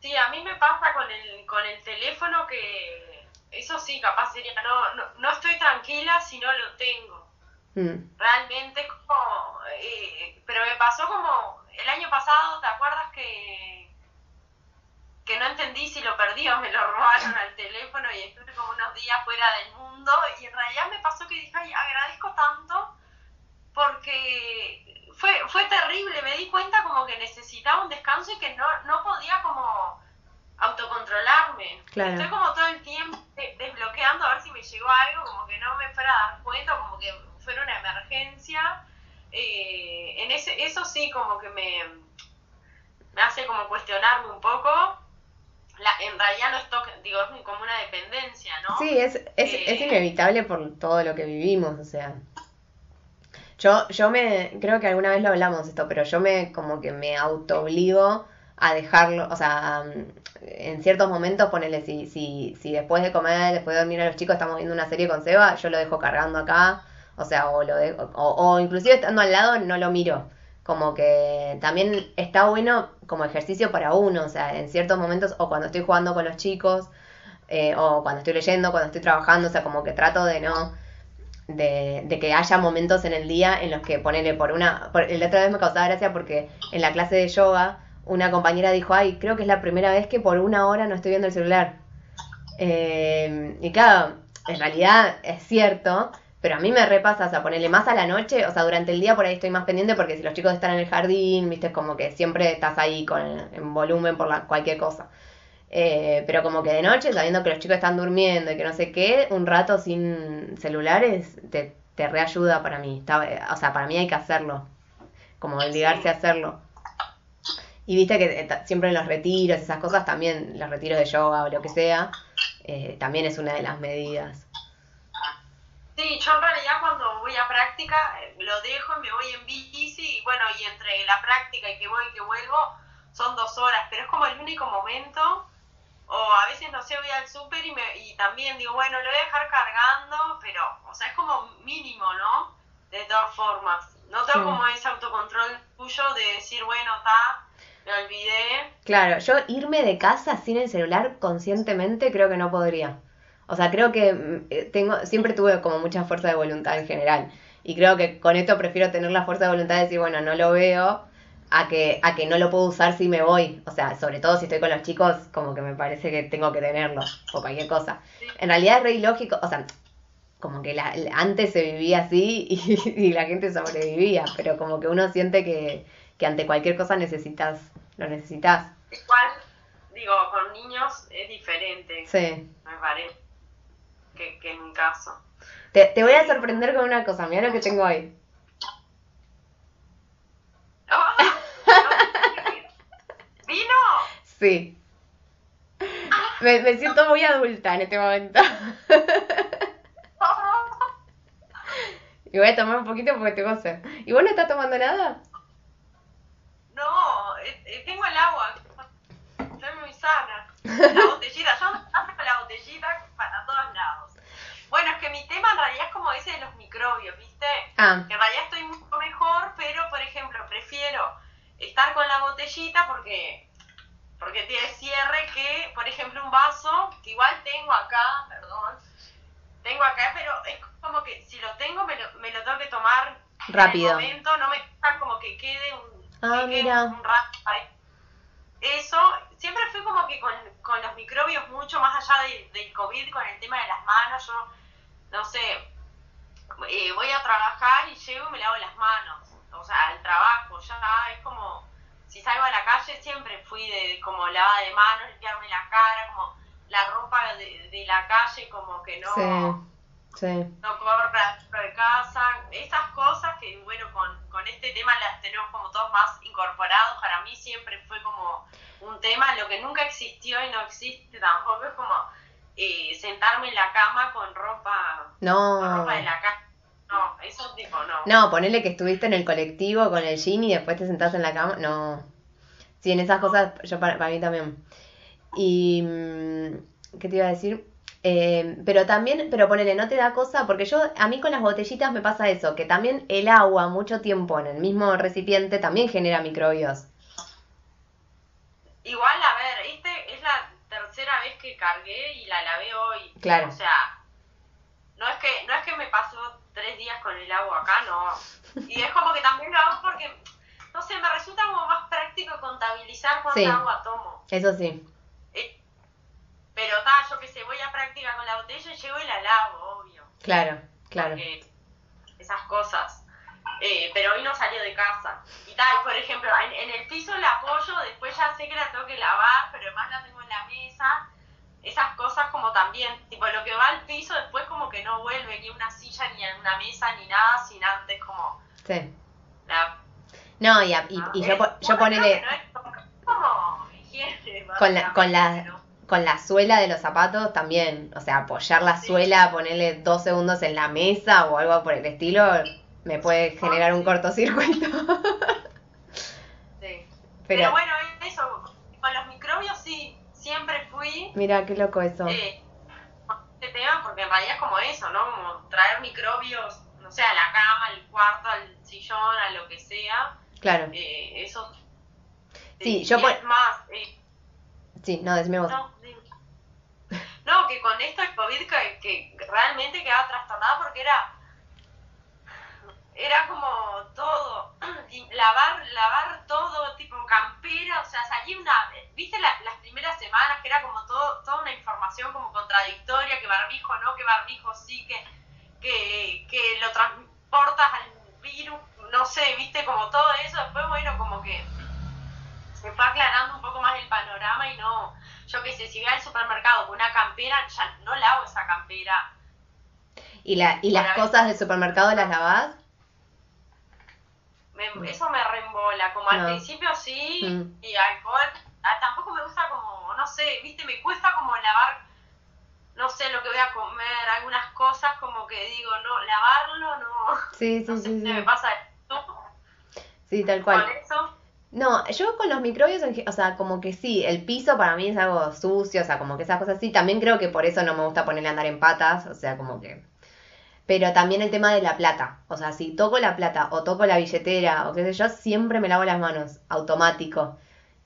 Sí, a mí me pasa con el, con el teléfono que eso sí, capaz sería, no, no, no estoy tranquila si no lo tengo. Mm. Realmente como, eh, pero me pasó como el año pasado, ¿te acuerdas que, que no entendí si lo perdí o me lo robaron al teléfono y estuve como unos días fuera del mundo y en realidad me pasó que dije, ay, agradezco tanto porque fue, fue terrible, me di cuenta como que necesitaba un descanso y que no, no podía como autocontrolarme. Estoy como todo el tiempo desbloqueando a ver si me llegó algo, como que no me fuera a dar cuenta, como que fuera una emergencia. Eh, en ese, eso sí como que me, me hace como cuestionarme un poco. La, en realidad no es digo, es como una dependencia, ¿no? Sí, es, es, es eh, inevitable por todo lo que vivimos, o sea. Yo, yo me, creo que alguna vez lo hablamos esto, pero yo me como que me auto obligo a dejarlo, o sea, en ciertos momentos ponele, si, si, si después de comer, después de dormir a los chicos estamos viendo una serie con Seba, yo lo dejo cargando acá, o sea, o lo dejo, o, o inclusive estando al lado no lo miro. Como que también está bueno como ejercicio para uno, o sea, en ciertos momentos, o cuando estoy jugando con los chicos, eh, o cuando estoy leyendo, cuando estoy trabajando, o sea, como que trato de no de, de que haya momentos en el día en los que ponerle por una... Por, la otra vez me causaba gracia porque en la clase de yoga una compañera dijo, ay, creo que es la primera vez que por una hora no estoy viendo el celular. Eh, y claro, en realidad es cierto, pero a mí me repasa, o sea, ponerle más a la noche, o sea, durante el día por ahí estoy más pendiente porque si los chicos están en el jardín, viste, es como que siempre estás ahí con en volumen por la, cualquier cosa. Eh, pero como que de noche, sabiendo que los chicos están durmiendo y que no sé qué, un rato sin celulares te, te reayuda para mí. o sea, para mí hay que hacerlo. Como obligarse a hacerlo. Y viste que eh, siempre en los retiros, esas cosas también, los retiros de yoga o lo que sea, eh, también es una de las medidas. Sí, yo en realidad cuando voy a práctica lo dejo y me voy en bici y bueno, y entre la práctica y que voy y que vuelvo son dos horas, pero es como el único momento o a veces, no sé, voy al súper y, y también digo, bueno, lo voy a dejar cargando, pero, o sea, es como mínimo, ¿no? De todas formas. No tengo como ese autocontrol tuyo de decir, bueno, está, me olvidé. Claro, yo irme de casa sin el celular conscientemente creo que no podría. O sea, creo que mm, eh, tengo, siempre tuve como mucha fuerza de voluntad en general. Y creo que con esto prefiero tener la fuerza de voluntad de decir, bueno, no lo veo, a que, a que no lo puedo usar si me voy. O sea, sobre todo si estoy con los chicos, como que me parece que tengo que tenerlo, o cualquier cosa. En realidad es re ilógico, o sea, como que la, antes se vivía así y, la gente sobrevivía, pero como que uno siente que, que ante cualquier cosa necesitas, lo necesitas. Igual, digo, con niños es diferente. Sí. Me parece que, que en mi caso. Te, te voy a sorprender con una cosa, mira lo que tengo ahí. ¿Vino? Sí. Me, me siento muy adulta en este momento. y voy a tomar un poquito porque tengo sed. ¿Y vos no estás tomando nada? No, eh, eh, tengo el agua. Estoy muy sana. La botellita, yo ando la botellita. Bueno, es que mi tema en realidad es como ese de los microbios, ¿viste? Ah. Que en realidad estoy mucho mejor, pero por ejemplo, prefiero estar con la botellita porque porque tiene cierre que, por ejemplo, un vaso, que igual tengo acá, perdón, tengo acá, pero es como que si lo tengo me lo, me lo tengo que tomar rápido. En el momento, no me gusta como que quede un, ah, un rato Eso, siempre fui como que con, con los microbios mucho más allá de, del COVID, con el tema de las manos, yo, no sé, eh, voy a trabajar y llego y me lavo las manos. O sea, al trabajo, ya es como, si salgo a la calle siempre fui de como lavada de manos, limpiarme la cara, como la ropa de, de la calle, como que no, sí, sí. no de casa, esas cosas que bueno, con, con este tema las tenemos como todos más incorporados, para mí siempre fue como un tema, lo que nunca existió y no existe tampoco es como eh, sentarme en la cama con ropa, no. con ropa de la casa no, eso tipo no. No, ponele que estuviste en el colectivo con el jean y después te sentás en la cama. No. Sí, en esas cosas, yo para, mí también. Y. Mm, ¿Qué te iba a decir? Eh, pero también, pero ponele, no te da cosa, porque yo, a mí con las botellitas me pasa eso, que también el agua mucho tiempo en el mismo recipiente también genera microbios. Igual, a ver, tercera vez que cargué y la lavé hoy. Claro. O sea, no es que, no es que me pasó tres días con el agua acá, no. Y es como que también lo hago porque, no sé, me resulta como más práctico contabilizar cuánta agua tomo. Eso sí. Eh, pero ta, yo que sé, voy a práctica con la botella y llego y la lavo, obvio. Claro, claro. esas cosas. Eh, pero hoy no salió de casa. Y tal, por ejemplo, en, en el piso la apoyo, después ya sé que la tengo que lavar, pero además la tengo en la mesa esas cosas como también, tipo lo que va al piso después como que no vuelve ni una silla ni en una mesa ni nada sin antes como... Sí. No, y, y, y yo, yo ponele... con la, con la, con la suela de los zapatos también, o sea, apoyar la suela, ponerle dos segundos en la mesa o algo por el estilo, me puede generar un cortocircuito. sí. Pero, bueno, eso, con los microbios sí, siempre fui... Mira, qué loco eso. Eh, este tema, porque en realidad es como eso, ¿no? Como traer microbios, no sé, a la cama, al cuarto, al sillón, a lo que sea. Claro. Eh, eso... Sí, yo... Es más... Eh, sí, no, decime vos. No, no, que con esto el COVID que, que realmente quedaba trastornada porque era era como todo, lavar, lavar todo, tipo campera, o sea, salí una, viste las primeras semanas que era como todo, toda una información como contradictoria, que barbijo no, que barbijo sí, que, que, que lo transportas al virus, no sé, viste como todo eso, después bueno, como que se fue aclarando un poco más el panorama y no, yo qué sé, si voy al supermercado con una campera, ya no lavo esa campera. ¿Y, la, y las cosas del supermercado las lavás? Eso me reembola, como al principio sí, mm. y alcohol, tampoco me gusta como, no sé, viste, me cuesta como lavar, no sé, lo que voy a comer, algunas cosas como que digo, no, lavarlo, no. Sí, sí, sí, me pasa esto. Sí, tal cual. No, yo con los microbios, o sea, como que sí, el piso para mí es algo sucio, o sea, como que esas cosas sí. También creo que por eso no me gusta ponerle a andar en patas, o sea, como que pero también el tema de la plata. O sea, si toco la plata o toco la billetera o qué sé yo, siempre me lavo las manos, automático.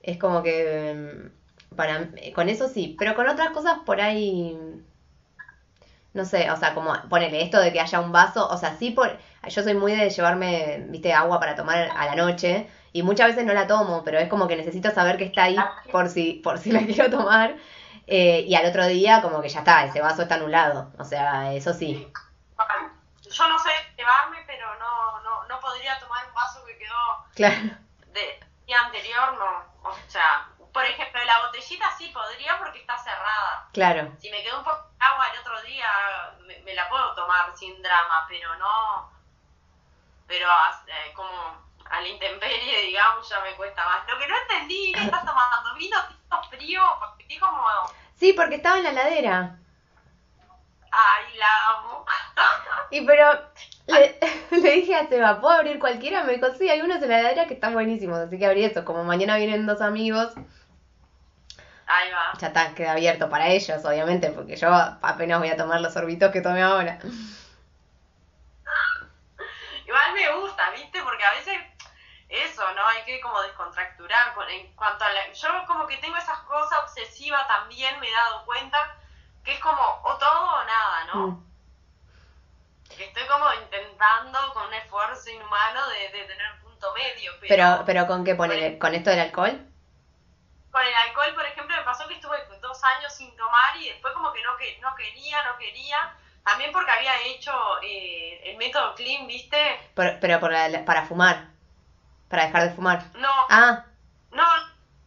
Es como que mm, para con eso sí, pero con otras cosas por ahí no sé, o sea, como ponele esto de que haya un vaso, o sea, sí por yo soy muy de llevarme, viste, agua para tomar a la noche y muchas veces no la tomo, pero es como que necesito saber que está ahí por si por si la quiero tomar. Eh, y al otro día como que ya está, ese vaso está anulado, o sea, eso sí yo no sé llevarme, pero no, no, no podría tomar un vaso que quedó de día anterior, no. O sea, por ejemplo, la botellita sí podría porque está cerrada. Claro. Si me quedó un poco de agua el otro día, me, la puedo tomar sin drama, pero no. Pero eh, como a la intemperie, digamos, ya me cuesta más. Lo que no entendí, ¿qué estás tomando? ¿Vino frío? Porque como... Sí, porque estaba en la ladera. Ay, la amo. Y pero le, le, dije a Seba, ¿puedo abrir cualquiera? Me dijo, sí, hay unos en la heladera que están buenísimos, así que abrí eso. Como mañana vienen dos amigos. Ahí va. Ya está, queda abierto para ellos, obviamente, porque yo apenas voy a tomar los sorbitos que tomé ahora. Igual me gusta, ¿viste? Porque a veces eso, ¿no? Hay que como descontracturar en cuanto a la... Yo como que tengo esas cosas obsesivas también, me he dado cuenta que es como o todo o nada, ¿no? Mm. Estoy como intentando con un esfuerzo inhumano de, de tener punto medio. Pero, pero, ¿con qué poner? ¿Con esto del alcohol? Con el alcohol, por ejemplo, me pasó que estuve dos años sin tomar y después como que no, que, no quería, no quería. También porque había hecho eh, el método clean, ¿viste? Pero, pero para fumar. Para dejar de fumar. No. Ah. No,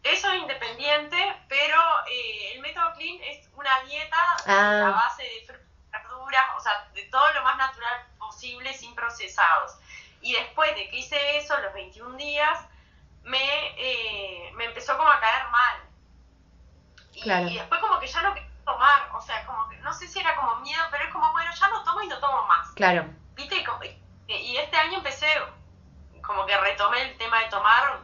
eso es independiente, pero eh, el método clean es una dieta a ah. base de frutas, verduras, o sea, de todo lo más natural posible sin procesados. Y después de que hice eso, los 21 días, me, eh, me empezó como a caer mal. Y, después como que ya no quería tomar, o sea, como que no sé si era como miedo, pero es como, bueno, ya no tomo y no tomo más. Claro. ¿Viste? Y este año empecé, como que retomé el tema de tomar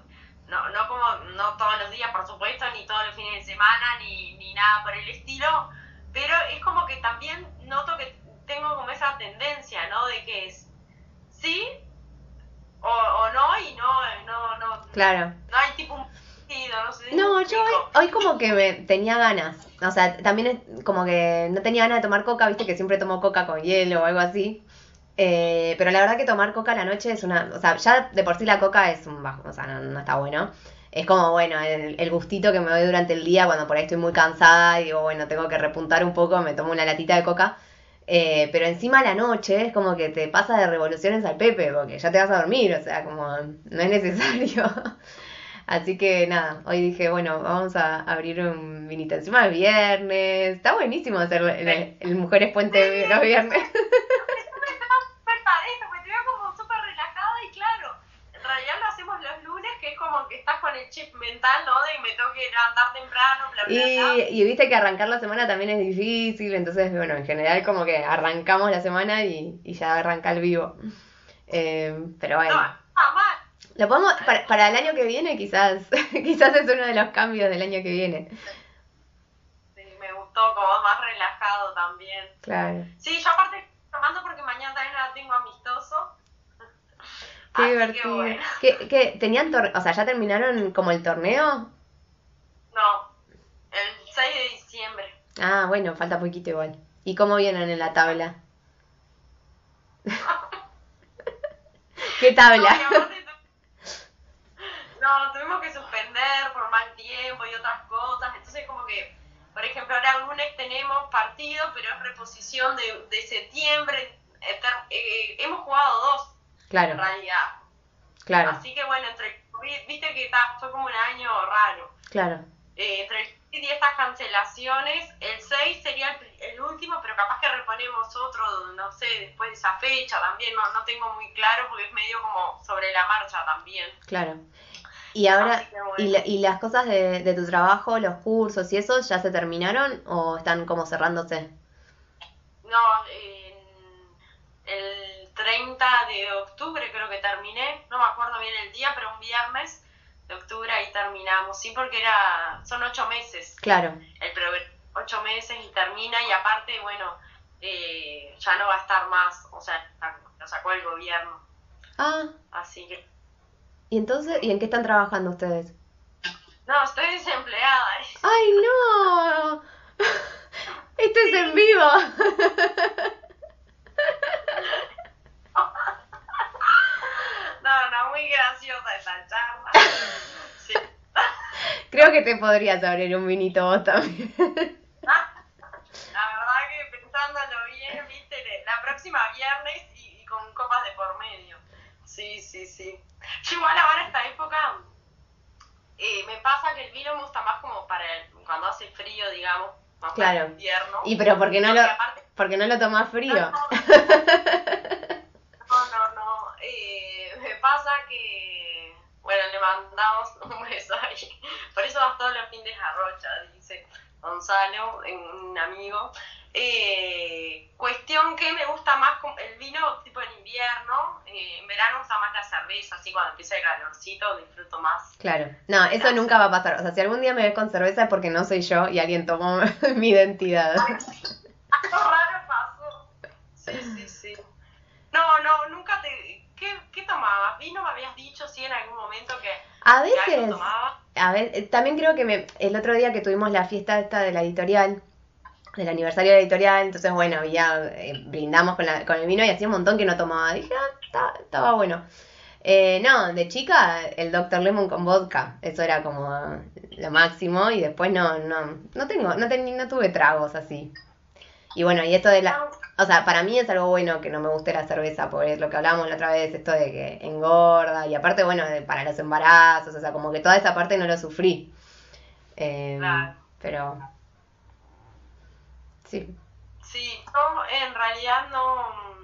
no, no como, no todos los días, por supuesto, ni todos los fines de semana, ni, ni nada por el estilo, pero es como que también noto que tengo como esa tendencia, ¿no? De que es sí o, o no y no, no, no. Claro. No hay tipo un no sé. No, yo hoy, hoy, como que me tenía ganas. O sea, también es como que no tenía ganas de tomar coca, viste que siempre tomo coca con hielo o algo así. Eh, pero la verdad que tomar coca a la noche es una... O sea, ya de por sí la coca es un bajo, o sea, no, está bueno. Es como, bueno, el, gustito que me doy durante el día cuando por ahí estoy muy cansada y digo, bueno, tengo que repuntar un poco, me tomo una latita de coca. Eh, pero encima a la noche es como que te pasa de revoluciones al pepe, porque ya te vas a dormir, o sea, como no es necesario. Así que nada, hoy dije, bueno, vamos a abrir un vinito. Encima es viernes, está buenísimo hacer el, el Mujeres Puente los viernes. chip mental, ¿no? De me tengo que andar temprano, bla, bla, Y, y viste que arrancar la semana también es difícil, entonces, bueno, en general como que arrancamos la semana y, y ya arranca el vivo. Eh, pero bueno. No, mal. Lo podemos, para, para, el año que viene quizás, quizás es uno de los cambios del año que viene. Sí, me gustó como más relajado también. Claro. Sí, yo aparte tomando porque mañana también la tengo amistoso. Qué divertido. ¿Qué, tenían o sea, ya terminaron como el torneo? No, el 6 de diciembre. Ah, bueno, falta poquito igual. ¿Y cómo vienen en la tabla? ¿Qué tabla? No, aparte tuvimos que suspender por mal tiempo y otras cosas. Entonces, como que, por ejemplo, ahora el lunes tenemos partido, pero es reposición de, de septiembre. Eh, hemos jugado dos, en Claro, realidad. claro, Así que bueno, entre viste que ta, fue como un año raro. claro. Eh, entre el COVID y estas cancelaciones, el 6 sería el, último, pero capaz que reponemos otro, no sé, después de esa fecha también, no, no tengo muy claro porque es medio como sobre la marcha también. Claro. Y ahora, bueno. ¿y, la- y las cosas de, de tu trabajo, los cursos y eso, ya se terminaron o están como cerrándose? No, en- el 30 de octubre creo que terminé, no me acuerdo bien el día, pero un viernes de octubre ahí terminamos, sí, porque era son ocho meses. Claro, el ocho meses y termina y aparte, bueno, eh, ya no va a estar más, o sea, lo sacó el gobierno, Ah, así que... y entonces, ¿y en qué están trabajando ustedes? No, estoy desempleada. ¿eh? ¡Ay, no! Esto es en vivo. Charla. Sí. Creo que te podrías abrir un vinito vos también. La verdad que pensándolo bien, viste, la próxima viernes y, y con copas de por medio. Sí, sí, sí. Yo igual ahora esta época eh, me pasa que el vino me gusta más como para el- cuando hace frío, digamos, más para Claro. el invierno. Y pero ¿por qué no lo, Porque aparte- porque no lo tomás frío? No, no, no. Eh, pasa que, bueno, le mandamos un beso ahí. Por eso vas todos los fines a Rocha, dice Gonzalo, un amigo. Eh, cuestión que me gusta más el vino tipo en invierno. eh, en verano gusta más la cerveza, así cuando empieza el calorcito disfruto más. Claro. No, eso nunca va a pasar. O sea, si algún día me ves con cerveza es porque no soy yo y alguien tomó mi identidad. Algo raro pasó. Sí, sí, sí. No, no, nunca te... ¿Qué, qué tomabas? ¿Vino me habías dicho, sí, en algún momento que, A que algo veces, tomabas? a ver, eh, también creo que me, el otro día que tuvimos la fiesta esta de la editorial, del aniversario de la editorial, entonces bueno, ya eh, brindamos con, la, con el vino y hacía un montón que no tomaba. Dije, ah, estaba bueno. Eh, no, de chica el Dr. Lemon con vodka, eso era como lo máximo y después no, no, no tengo, no, ten- no tuve tragos así. Y bueno, y esto de la, o sea, para mí es algo bueno que no me guste la cerveza, porque es lo que hablábamos la otra vez, esto de que engorda, y aparte, bueno, de- para los embarazos, o sea, como que toda esa parte no lo sufrí. Eh, Claro. Pero, sí, Sí, yo en realidad no...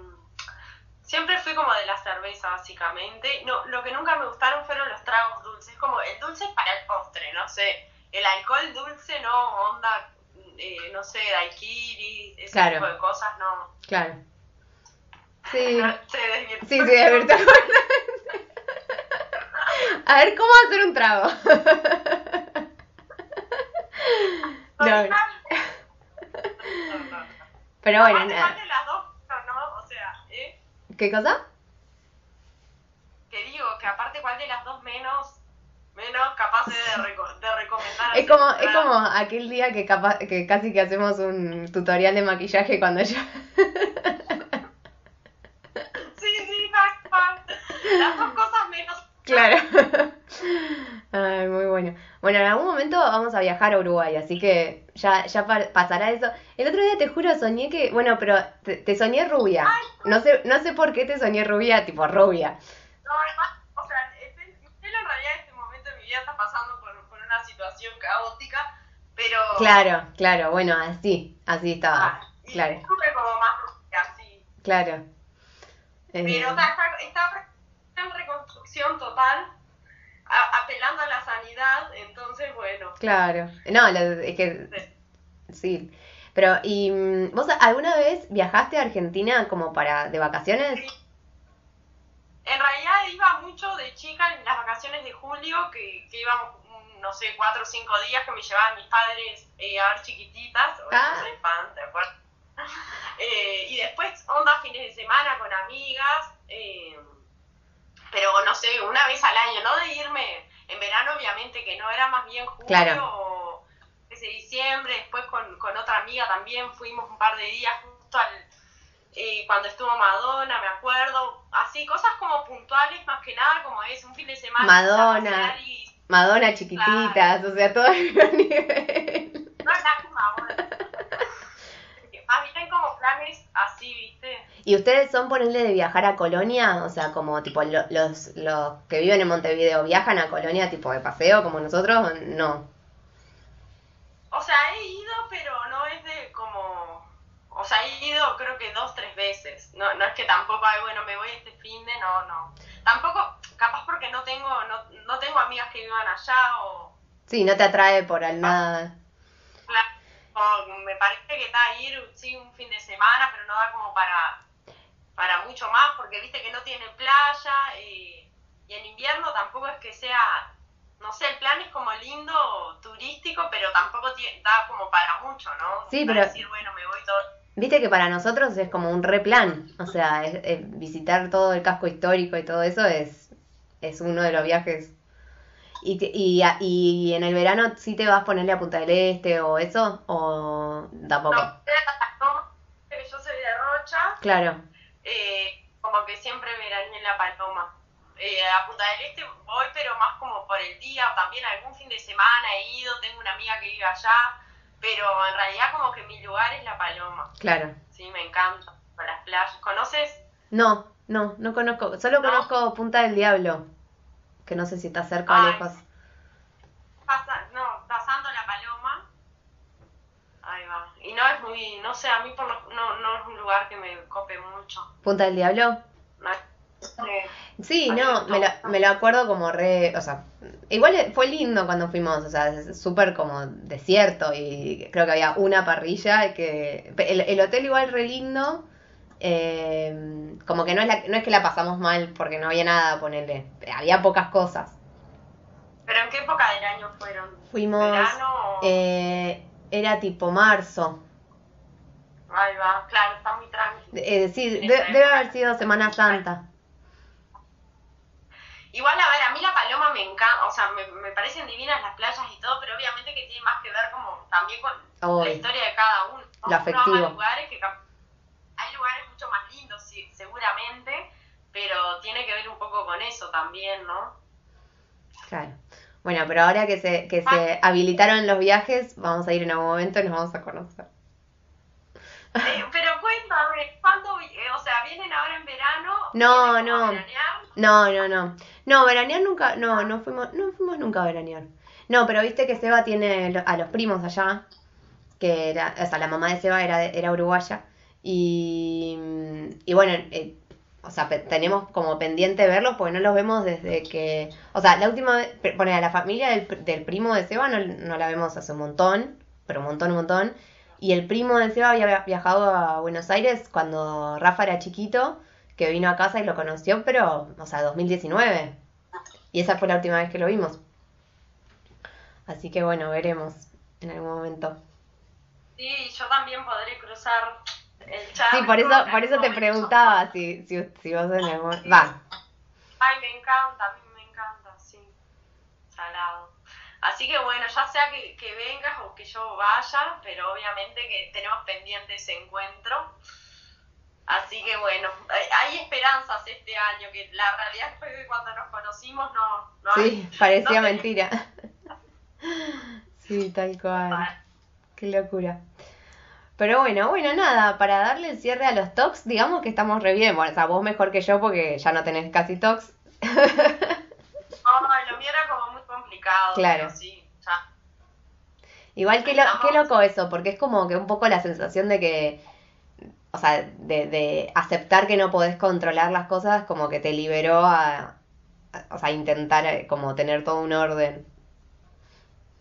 Siempre fui como de la cerveza, básicamente. No, lo que nunca me gustaron fueron los tragos dulces. Como el dulce para el postre, no sé. El alcohol dulce, no, onda, eh, no sé, daiquiri, ese Claro. tipo de cosas, no. claro. Sí, Se desvirtuó. sí, sí, de verdad. A ver, ¿cómo hacer un trago? No, No, no, no. pero bueno, Aparte, nada. ¿cuál de las dos, no? O sea, ¿eh? ¿Qué cosa? Que digo, que aparte, ¿cuál de las dos menos, menos capaz de, reco- de recomendar? Es como, es como aquel día que capaz, que casi que hacemos un tutorial de maquillaje cuando yo. Sí, sí, tal cual. Las dos cosas menos. Claro. Ay, muy bueno. Bueno, en algún momento vamos a viajar a Uruguay, así que ya, ya pa- pasará eso. El otro día te juro, soñé que, bueno, pero te, te soñé rubia. No sé, no sé por qué te soñé rubia, tipo rubia. No, además, o sea, este- él en realidad en este vida está pasando por, por una situación caótica, pero... Claro, claro, bueno, así, así estaba. Ah, y Claro, estuve como más rubia, sí. claro. Eh, Pero está, está, en reconstrucción total, a- apelando a la sanidad, entonces, bueno. Claro. No, lo- es que sí. Pero, ¿y mm, vos alguna vez viajaste a Argentina como para de vacaciones? En realidad iba mucho de chica en las vacaciones de julio, que, que íbamos, mm, no sé, cuatro o cinco días que me llevaban mis padres eh, a ver chiquititas, o Ah. soy fan, ¿te acuerdas? Eh, y después onda fines de semana con amigas, eh, pero no sé, una vez al año, no de irme en verano obviamente que no, era más bien julio Claro. o ese diciembre, después con, con otra amiga también fuimos un par de días justo al, eh, cuando estuvo Madonna, me acuerdo, así, cosas como puntuales más que nada, como es un fin de semana. Madonna, y, Madonna chiquititas, o sea, todo el nivel. no la bueno. Más bien como planes así, ¿viste? ¿Y ustedes son ponerle de viajar a Colonia? O sea, como tipo lo- los, los que viven en Montevideo, ¿viajan a Colonia tipo de paseo como nosotros? No. O sea, he ido, pero no es de como... He ido creo que dos, tres veces. No, no es que tampoco, ay, bueno, me voy este fin de, no, no. Tampoco, capaz porque no tengo, no, no tengo amigas que vivan allá o... Sí, no te atrae por al nada. Claro, me parece que está ir, sí, un fin de semana, pero no da como para, para mucho más, porque viste que no tiene playa, eh, y en invierno tampoco es que sea, no sé, el plan es como lindo, turístico, pero tampoco da como para mucho, ¿no? Sí, Para pero- decir, bueno, me voy todo... Viste que para nosotros es como un replan. O sea, es- es visitar todo el casco histórico y todo eso es, es uno de los viajes. Y, y, y en el verano sí te vas a ponerle a Punta del Este o eso, o tampoco. No, yo soy de Rocha, Claro. eh, como que siempre veraneé en La Paloma. Eh, a Punta del Este voy, pero más como por el día, o también algún fin de semana he ido, tengo una amiga que vive allá, pero en realidad como que mi lugar es La Paloma. Claro. Sí, me encanta. Por las playas. ¿Conoces? No, no, no conozco. Solo ¿No? conozco Punta del Diablo. Que no sé si está cerca o lejos. Pasa, no, pasando La Paloma. Ahí va. Y no es muy, no sé, a mí por lo- no, no es un lugar que me cope mucho. ¿Punta del Diablo? No, eh, Sí, no, me lo, me lo acuerdo como re, o sea, igual fue lindo cuando fuimos, o sea, es súper como desierto y creo que había una parrilla que el, el hotel igual re lindo, eh, como que no es, la, no es que la pasamos mal porque no había nada, ponerle, había pocas cosas. Pero ¿en qué época del año fueron? Fuimos, ¿Verano o...? eh, era tipo marzo, Ahí va, claro, está muy tranquilo. eh, sí, de- debe haber sido Semana Santa. Igual, a ver, a mí la paloma me encanta, o sea, me, me parecen divinas las playas y todo, pero obviamente que tiene más que ver como también con la historia de cada uno. ¿no? Uno afectivo. ama lugares que hay lugares mucho más lindos, sí, seguramente, pero tiene que ver un poco con eso también, ¿no? Claro. Bueno, pero ahora que se, que se habilitaron los viajes, vamos a ir en algún momento y nos vamos a conocer. Pero cuéntame, ¿cuándo, eh, o sea, vienen ahora en verano? No, ¿Vienen como a no. veranear? No, no, no. No, veranear nunca, no, no fuimos, no fuimos nunca a veranear. No, pero viste que Seba tiene a los primos allá, que era, o sea, la mamá de Seba era, era uruguaya. Y, y bueno, eh, o sea, tenemos como pendiente verlos porque no los vemos desde que, o sea, la última vez, pone a la familia del, del primo de Seba no, no la vemos hace un montón, pero un montón, un montón. Y el primo de Seba había viajado a Buenos Aires cuando Rafa era chiquito, que vino a casa y lo conoció, pero, o sea, 2019. Y esa fue la última vez que lo vimos. Así que bueno, veremos en algún momento. Sí, yo también podré cruzar el charco. Sí, por eso, por eso te momento. preguntaba si, si, si vos en algún... Va, Ay, me encanta, a mí me encanta, sí. Salado. Así que bueno, ya sea que, que vengas o que yo vaya, pero obviamente que tenemos pendiente ese encuentro. Así que bueno, hay, esperanzas este año, que la realidad fue que cuando nos conocimos no... no sí, hay- parecía no mentira. Sí, tal cual. Qué locura. Pero bueno, bueno, nada, para darle el cierre a los talks, digamos que estamos re bien. Bueno, o sea, vos mejor que yo porque ya no tenés casi talks. No, lo mío era como complicado. Claro. pero sí, ya. Igual que lo, qué loco eso, porque es como que un poco la sensación de que, o sea, de, de aceptar que no podés controlar las cosas, como que te liberó a, a- o sea, intentar eh, como tener todo un orden.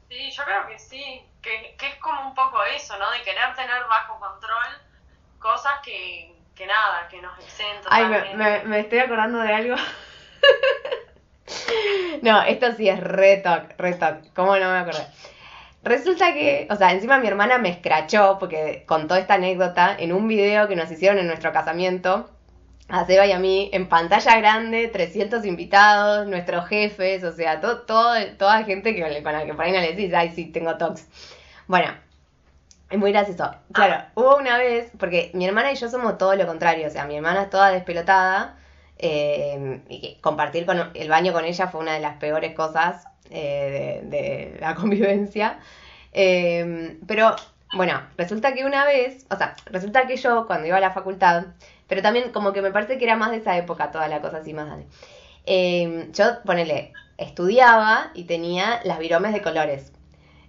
Sí, yo creo que sí, que, que es como un poco eso, ¿no? De querer tener bajo control cosas que, que nada, que nos exceden Ay, me, me, me estoy acordando de algo. No, esto sí es re talk, re talk. ¿Cómo no me acordé? Resulta que, o sea, encima mi hermana me escrachó porque contó esta anécdota en un video que nos hicieron en nuestro casamiento. A Seba y a mí, en pantalla grande, 300 invitados, nuestros jefes, o sea, todo, todo, toda gente que, con la que por ahí no le decís, ay, sí, tengo talks. Bueno, Es muy gracioso. Claro, hubo una vez, porque mi hermana y yo somos todo lo contrario, o sea, mi hermana es toda despelotada eh, y compartir con el baño con ella fue una de las peores cosas eh, de, de la convivencia. Eh, pero bueno, resulta que una vez, o sea, resulta que yo cuando iba a la facultad, pero también como que me parece que era más de esa época toda la cosa así más grande. Eh, yo, ponele, estudiaba y tenía las viromes de colores.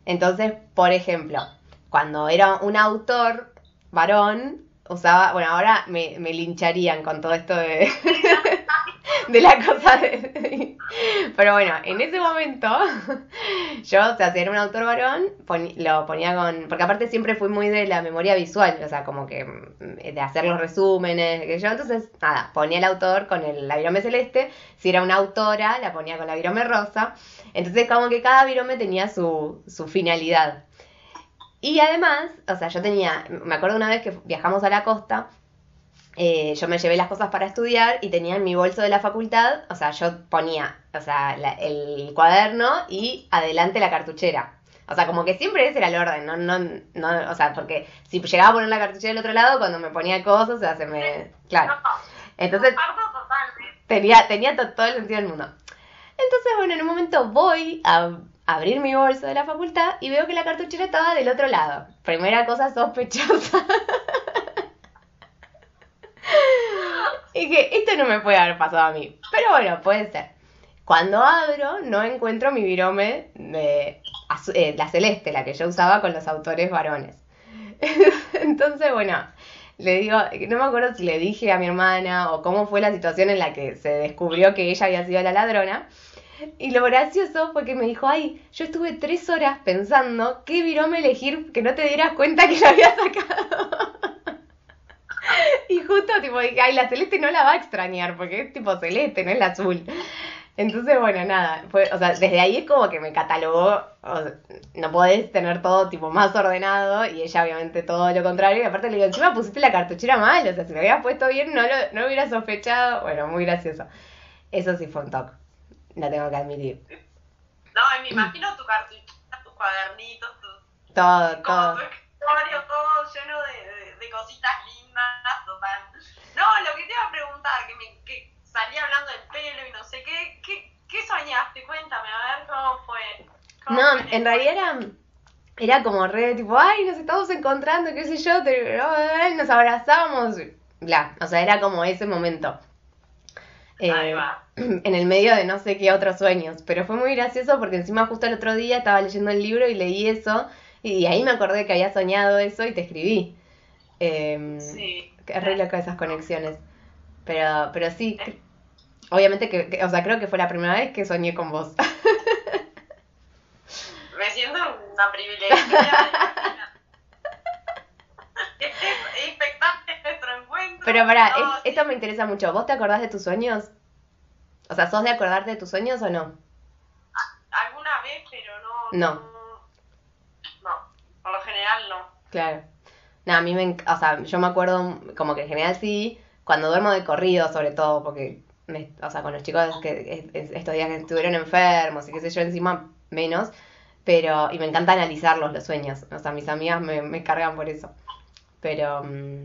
Entonces, por ejemplo, cuando era un autor varón, usaba, bueno, ahora me, me lincharían con todo esto de, de la cosa de... Pero bueno, en ese momento, yo, o sea, si era un autor varón, lo ponía con... Porque aparte siempre fui muy de la memoria visual, o sea, como que mm, de hacer los resúmenes, que yo, entonces, nada, ponía el autor con el, la celeste, si era una autora, la ponía con la virome rosa, entonces como que cada virome tenía su, su finalidad. Y además, o sea, yo tenía, me acuerdo una vez que viajamos a la costa, eh, yo me llevé las cosas para estudiar y tenía en mi bolso de la facultad, o sea, yo ponía, o sea, la- el cuaderno y adelante la cartuchera. O sea, como que siempre ese era el orden, no, no, no, o sea, porque si llegaba a poner la cartuchera del otro lado, cuando me ponía cosas, o sea, se me... Claro. Entonces tenía, tenía to- todo el sentido del mundo. Entonces, bueno, en un momento voy a abrir mi bolso de la facultad y veo que la cartuchera estaba del otro lado. Primera cosa sospechosa. y que esto no me puede haber pasado a mí. Pero bueno, puede ser. Cuando abro, no encuentro mi virome de eh, la celeste, la que yo usaba con los autores varones. Entonces, bueno, le digo, no me acuerdo si le dije a mi hermana o cómo fue la situación en la que se descubrió que ella había sido la ladrona. Y lo gracioso fue que me dijo, ay, yo estuve tres horas pensando qué virome elegir que no te dieras cuenta que la había sacado. y justo tipo dije, ay, la celeste no la va a extrañar porque es tipo celeste, no es la azul. Entonces, bueno, nada, fue, o sea, desde ahí es como que me catalogó, no podés tener todo tipo más ordenado y ella obviamente todo lo contrario y aparte le digo, encima pusiste la cartuchera mal, o sea, si lo hubieras puesto bien no lo, no hubiera sospechado, bueno, muy gracioso. Eso sí fue un toque, la tengo que admitir. No, y me imagino tu cartuchera, tus cuadernitos, tu, Todo, como todo. tu escritorio, todo lleno de, de- de cositas lindas, total. No, lo que te iba a preguntar, que, me, que salí hablando del pelo y no sé qué, ¿qué, qué soñaste? Cuéntame, a ver cómo fue. ¿Cómo No, fue en realidad era, era como re tipo, ay, nos estamos encontrando, qué sé yo, te- oh, nos abrazamos, bla, o sea, era como ese momento. Eh, en el medio de no sé qué otros sueños, pero fue muy gracioso porque encima justo el otro día estaba leyendo el libro y leí eso y ahí me acordé que había soñado eso y te escribí. Eh, Sí. Qué re loco esas conexiones. Pero, pero sí, cre- obviamente que, que- o sea, creo que fue la primera vez que soñé con vos. Me siento una privilegiada. Es es expectante nuestro encuentro. Pero pará, es- esto me interesa mucho. ¿Vos te acordás de tus sueños? O sea, ¿sos de acordarte de tus sueños o no? Alguna vez, pero no. No. No, por lo general no. Claro. No, a mí me, enc- o sea, yo me acuerdo como que en general sí, cuando duermo de corrido sobre todo, porque, me- o sea, con los chicos que es- es- estos días que estuvieron enfermos y qué sé yo, encima menos, pero, y me encanta analizarlos los sueños, o sea, mis amigas me, me cargan por eso. Pero, mm,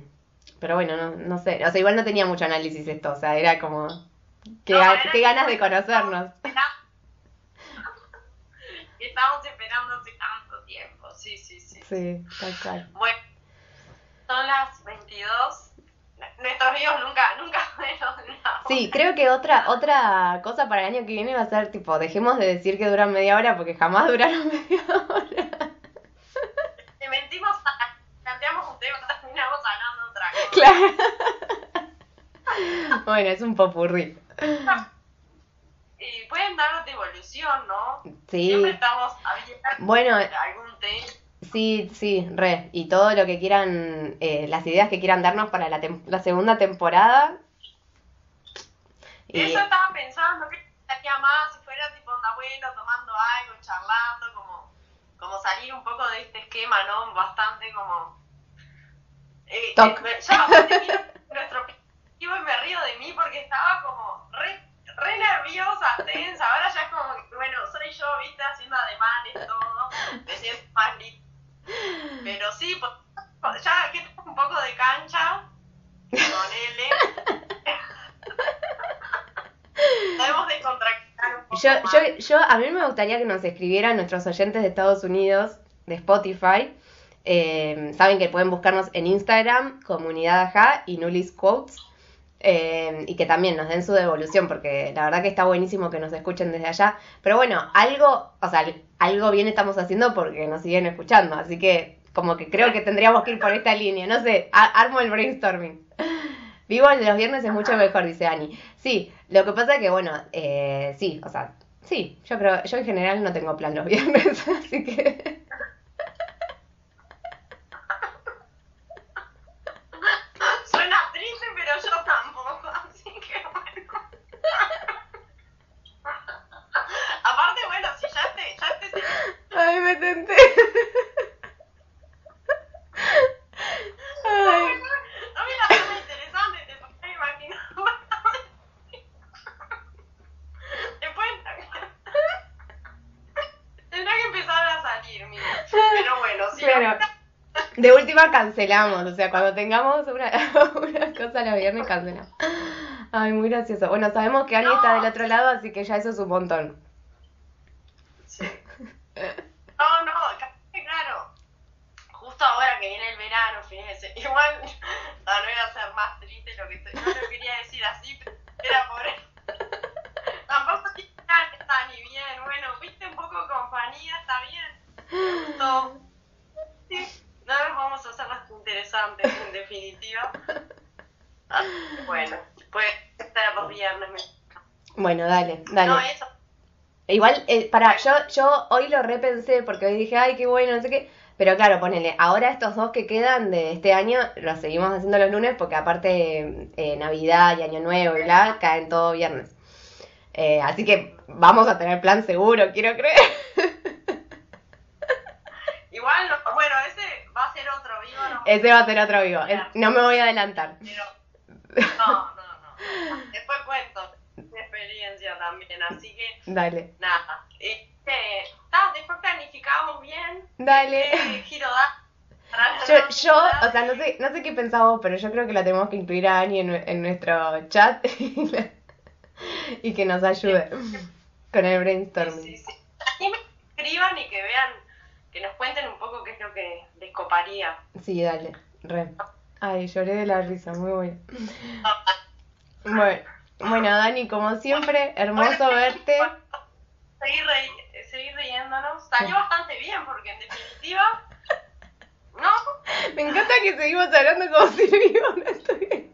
pero bueno, no, no sé, o sea, igual no tenía mucho análisis esto, o sea, era como, qué, No, ga- qué ganas de conocernos. Estamos esperando hace tanto tiempo. Sí, sí, sí. Sí, tal cual. Bueno, son las 22. Nuestros ríos nunca, nunca fueron una Sí, creo que otra, otra cosa para el año que viene va a ser tipo, dejemos de decir que duran media hora porque jamás duraron media hora. Bueno, es un popurrí. Y pueden dar devolución, ¿no? Sí. Siempre estamos Bueno, a algún tema. sí, sí, re. Y todo lo que quieran, eh, las ideas que quieran darnos para la, tem- la segunda temporada. Y, Eso estaba pensando, que estaría más si fuera tipo onda bueno, tomando algo, charlando, como, como salir un poco de este esquema, ¿no? Bastante como... Eh, Toc. eh, miro nuestro y me río de mí porque estaba como re, re nerviosa, tensa. Ahora ya es como que, bueno, soy yo, viste, haciendo ademanes, todo, me siento más lindo. Pero sí, pues, ya que tengo un poco de cancha, con L. Podemos descontractar un poco. Yo, yo, yo, a mí me gustaría que nos escribieran nuestros oyentes de Estados Unidos, de Spotify. Eh, saben que pueden buscarnos en Instagram, comunidad ajá y Nulis Quotes. Eh, y que también nos den su devolución, porque la verdad que está buenísimo que nos escuchen desde allá. Pero bueno, algo, o sea, algo bien estamos haciendo porque nos siguen escuchando, así que como que creo que tendríamos que ir por esta línea, no sé, armo el brainstorming. Vivo el de los viernes es mucho mejor, dice Ani. Sí, lo que pasa que, bueno, eh, sí, o sea, sí, yo creo, yo en general no tengo plan los viernes, así que... De última cancelamos, o sea, cuando tengamos una, una cosa los viernes cancelamos. Ay, muy gracioso. Bueno, sabemos que Ani está del otro lado, así que ya eso es un montón. Sí. No, no, claro. Justo ahora que viene el verano, fíjense. Igual, no, no voy a ser más triste lo que estoy. No lo quería decir así, pero era por eso. Tampoco está ni bien. Bueno, viste un poco compañía, está bien. Todo. Sí. No vamos a hacer más interesantes, en definitiva. Ah, bueno, pues estar los viernes. Bueno, dale, dale. No, eso. Igual, eh, para, yo, yo hoy lo repensé porque hoy dije, ay, qué bueno, no sé qué. Pero claro, ponele, ahora estos dos que quedan de este año los seguimos haciendo los lunes porque aparte eh, Navidad y Año Nuevo y bla, caen todo viernes. Eh, así que vamos a tener plan seguro, quiero creer. Igual, bueno, ese va a ser otro vivo. No Ese va a ser otro vivo. no me voy a adelantar. no, no, no. Después cuento mi experiencia también, Dale. Nada. Este, después planificamos bien. Dale. Eh, giro da. Yo, yo, o sea, no sé, no sé qué pensamos, pero yo creo que la tenemos que incluir a Ani en, en nuestro chat y que nos ayude con el brainstorming. Sí, sí, sí. me escriban y que vean que nos cuenten un poco qué es lo que les coparía. Sí, dale, re. Ay, lloré de la risa, muy bueno. Bueno, bueno Dani, como siempre, hermoso verte. Seguir, seguir riéndonos. Salió bastante bien, porque en definitiva. ¿No? Me encanta que seguimos hablando como si vivo no estoy.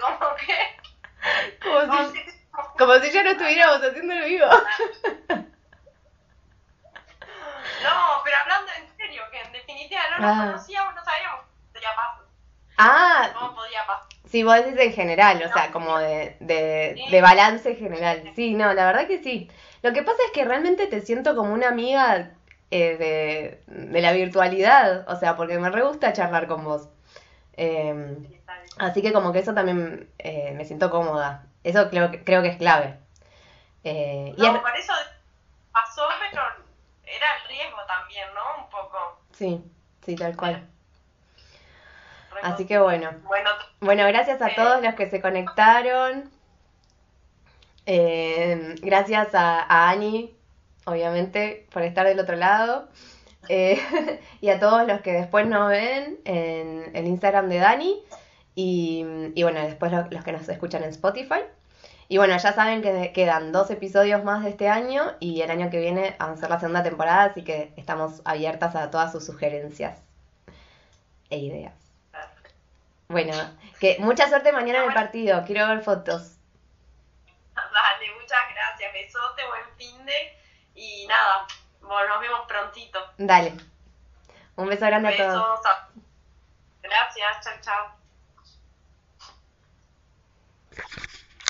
¿Cómo qué? Como, si, como si ya no estuviéramos haciendo el vivo. No, pero hablando en serio, que en definitiva no nos ah. conocíamos, no sabíamos cómo podía pasar. Ah. ¿Cómo podía pasar? Sí, vos decís en general, o sea, como de, de, de balance general. Sí, no, la verdad que sí. Lo que pasa es que realmente te siento como una amiga eh, de, de, la virtualidad, o sea, porque me re gusta charlar con vos. Eh, así que como que eso también eh, me siento cómoda. Eso creo, creo que es clave. Eh, no, y por eso pasó, pero era el riesgo también, ¿no? Un poco. Sí, sí, tal cual. Así que bueno. Bueno, gracias a eh, todos los que se conectaron. Eh, gracias a, Ani, obviamente, por estar del otro lado. Eh, y a todos los que después nos ven en el Instagram de Dani. Y, y bueno, después los que nos escuchan en Spotify. Y bueno, ya saben que quedan dos episodios más de este año y el año que viene vamos a hacer la segunda temporada, así que estamos abiertas a todas sus sugerencias e ideas. Bueno, que mucha suerte mañana en el partido, quiero ver fotos. Vale, muchas gracias, besote, buen fin de y nada, bueno, nos vemos prontito. Dale. Un beso grande a todos. Gracias, chao, chao.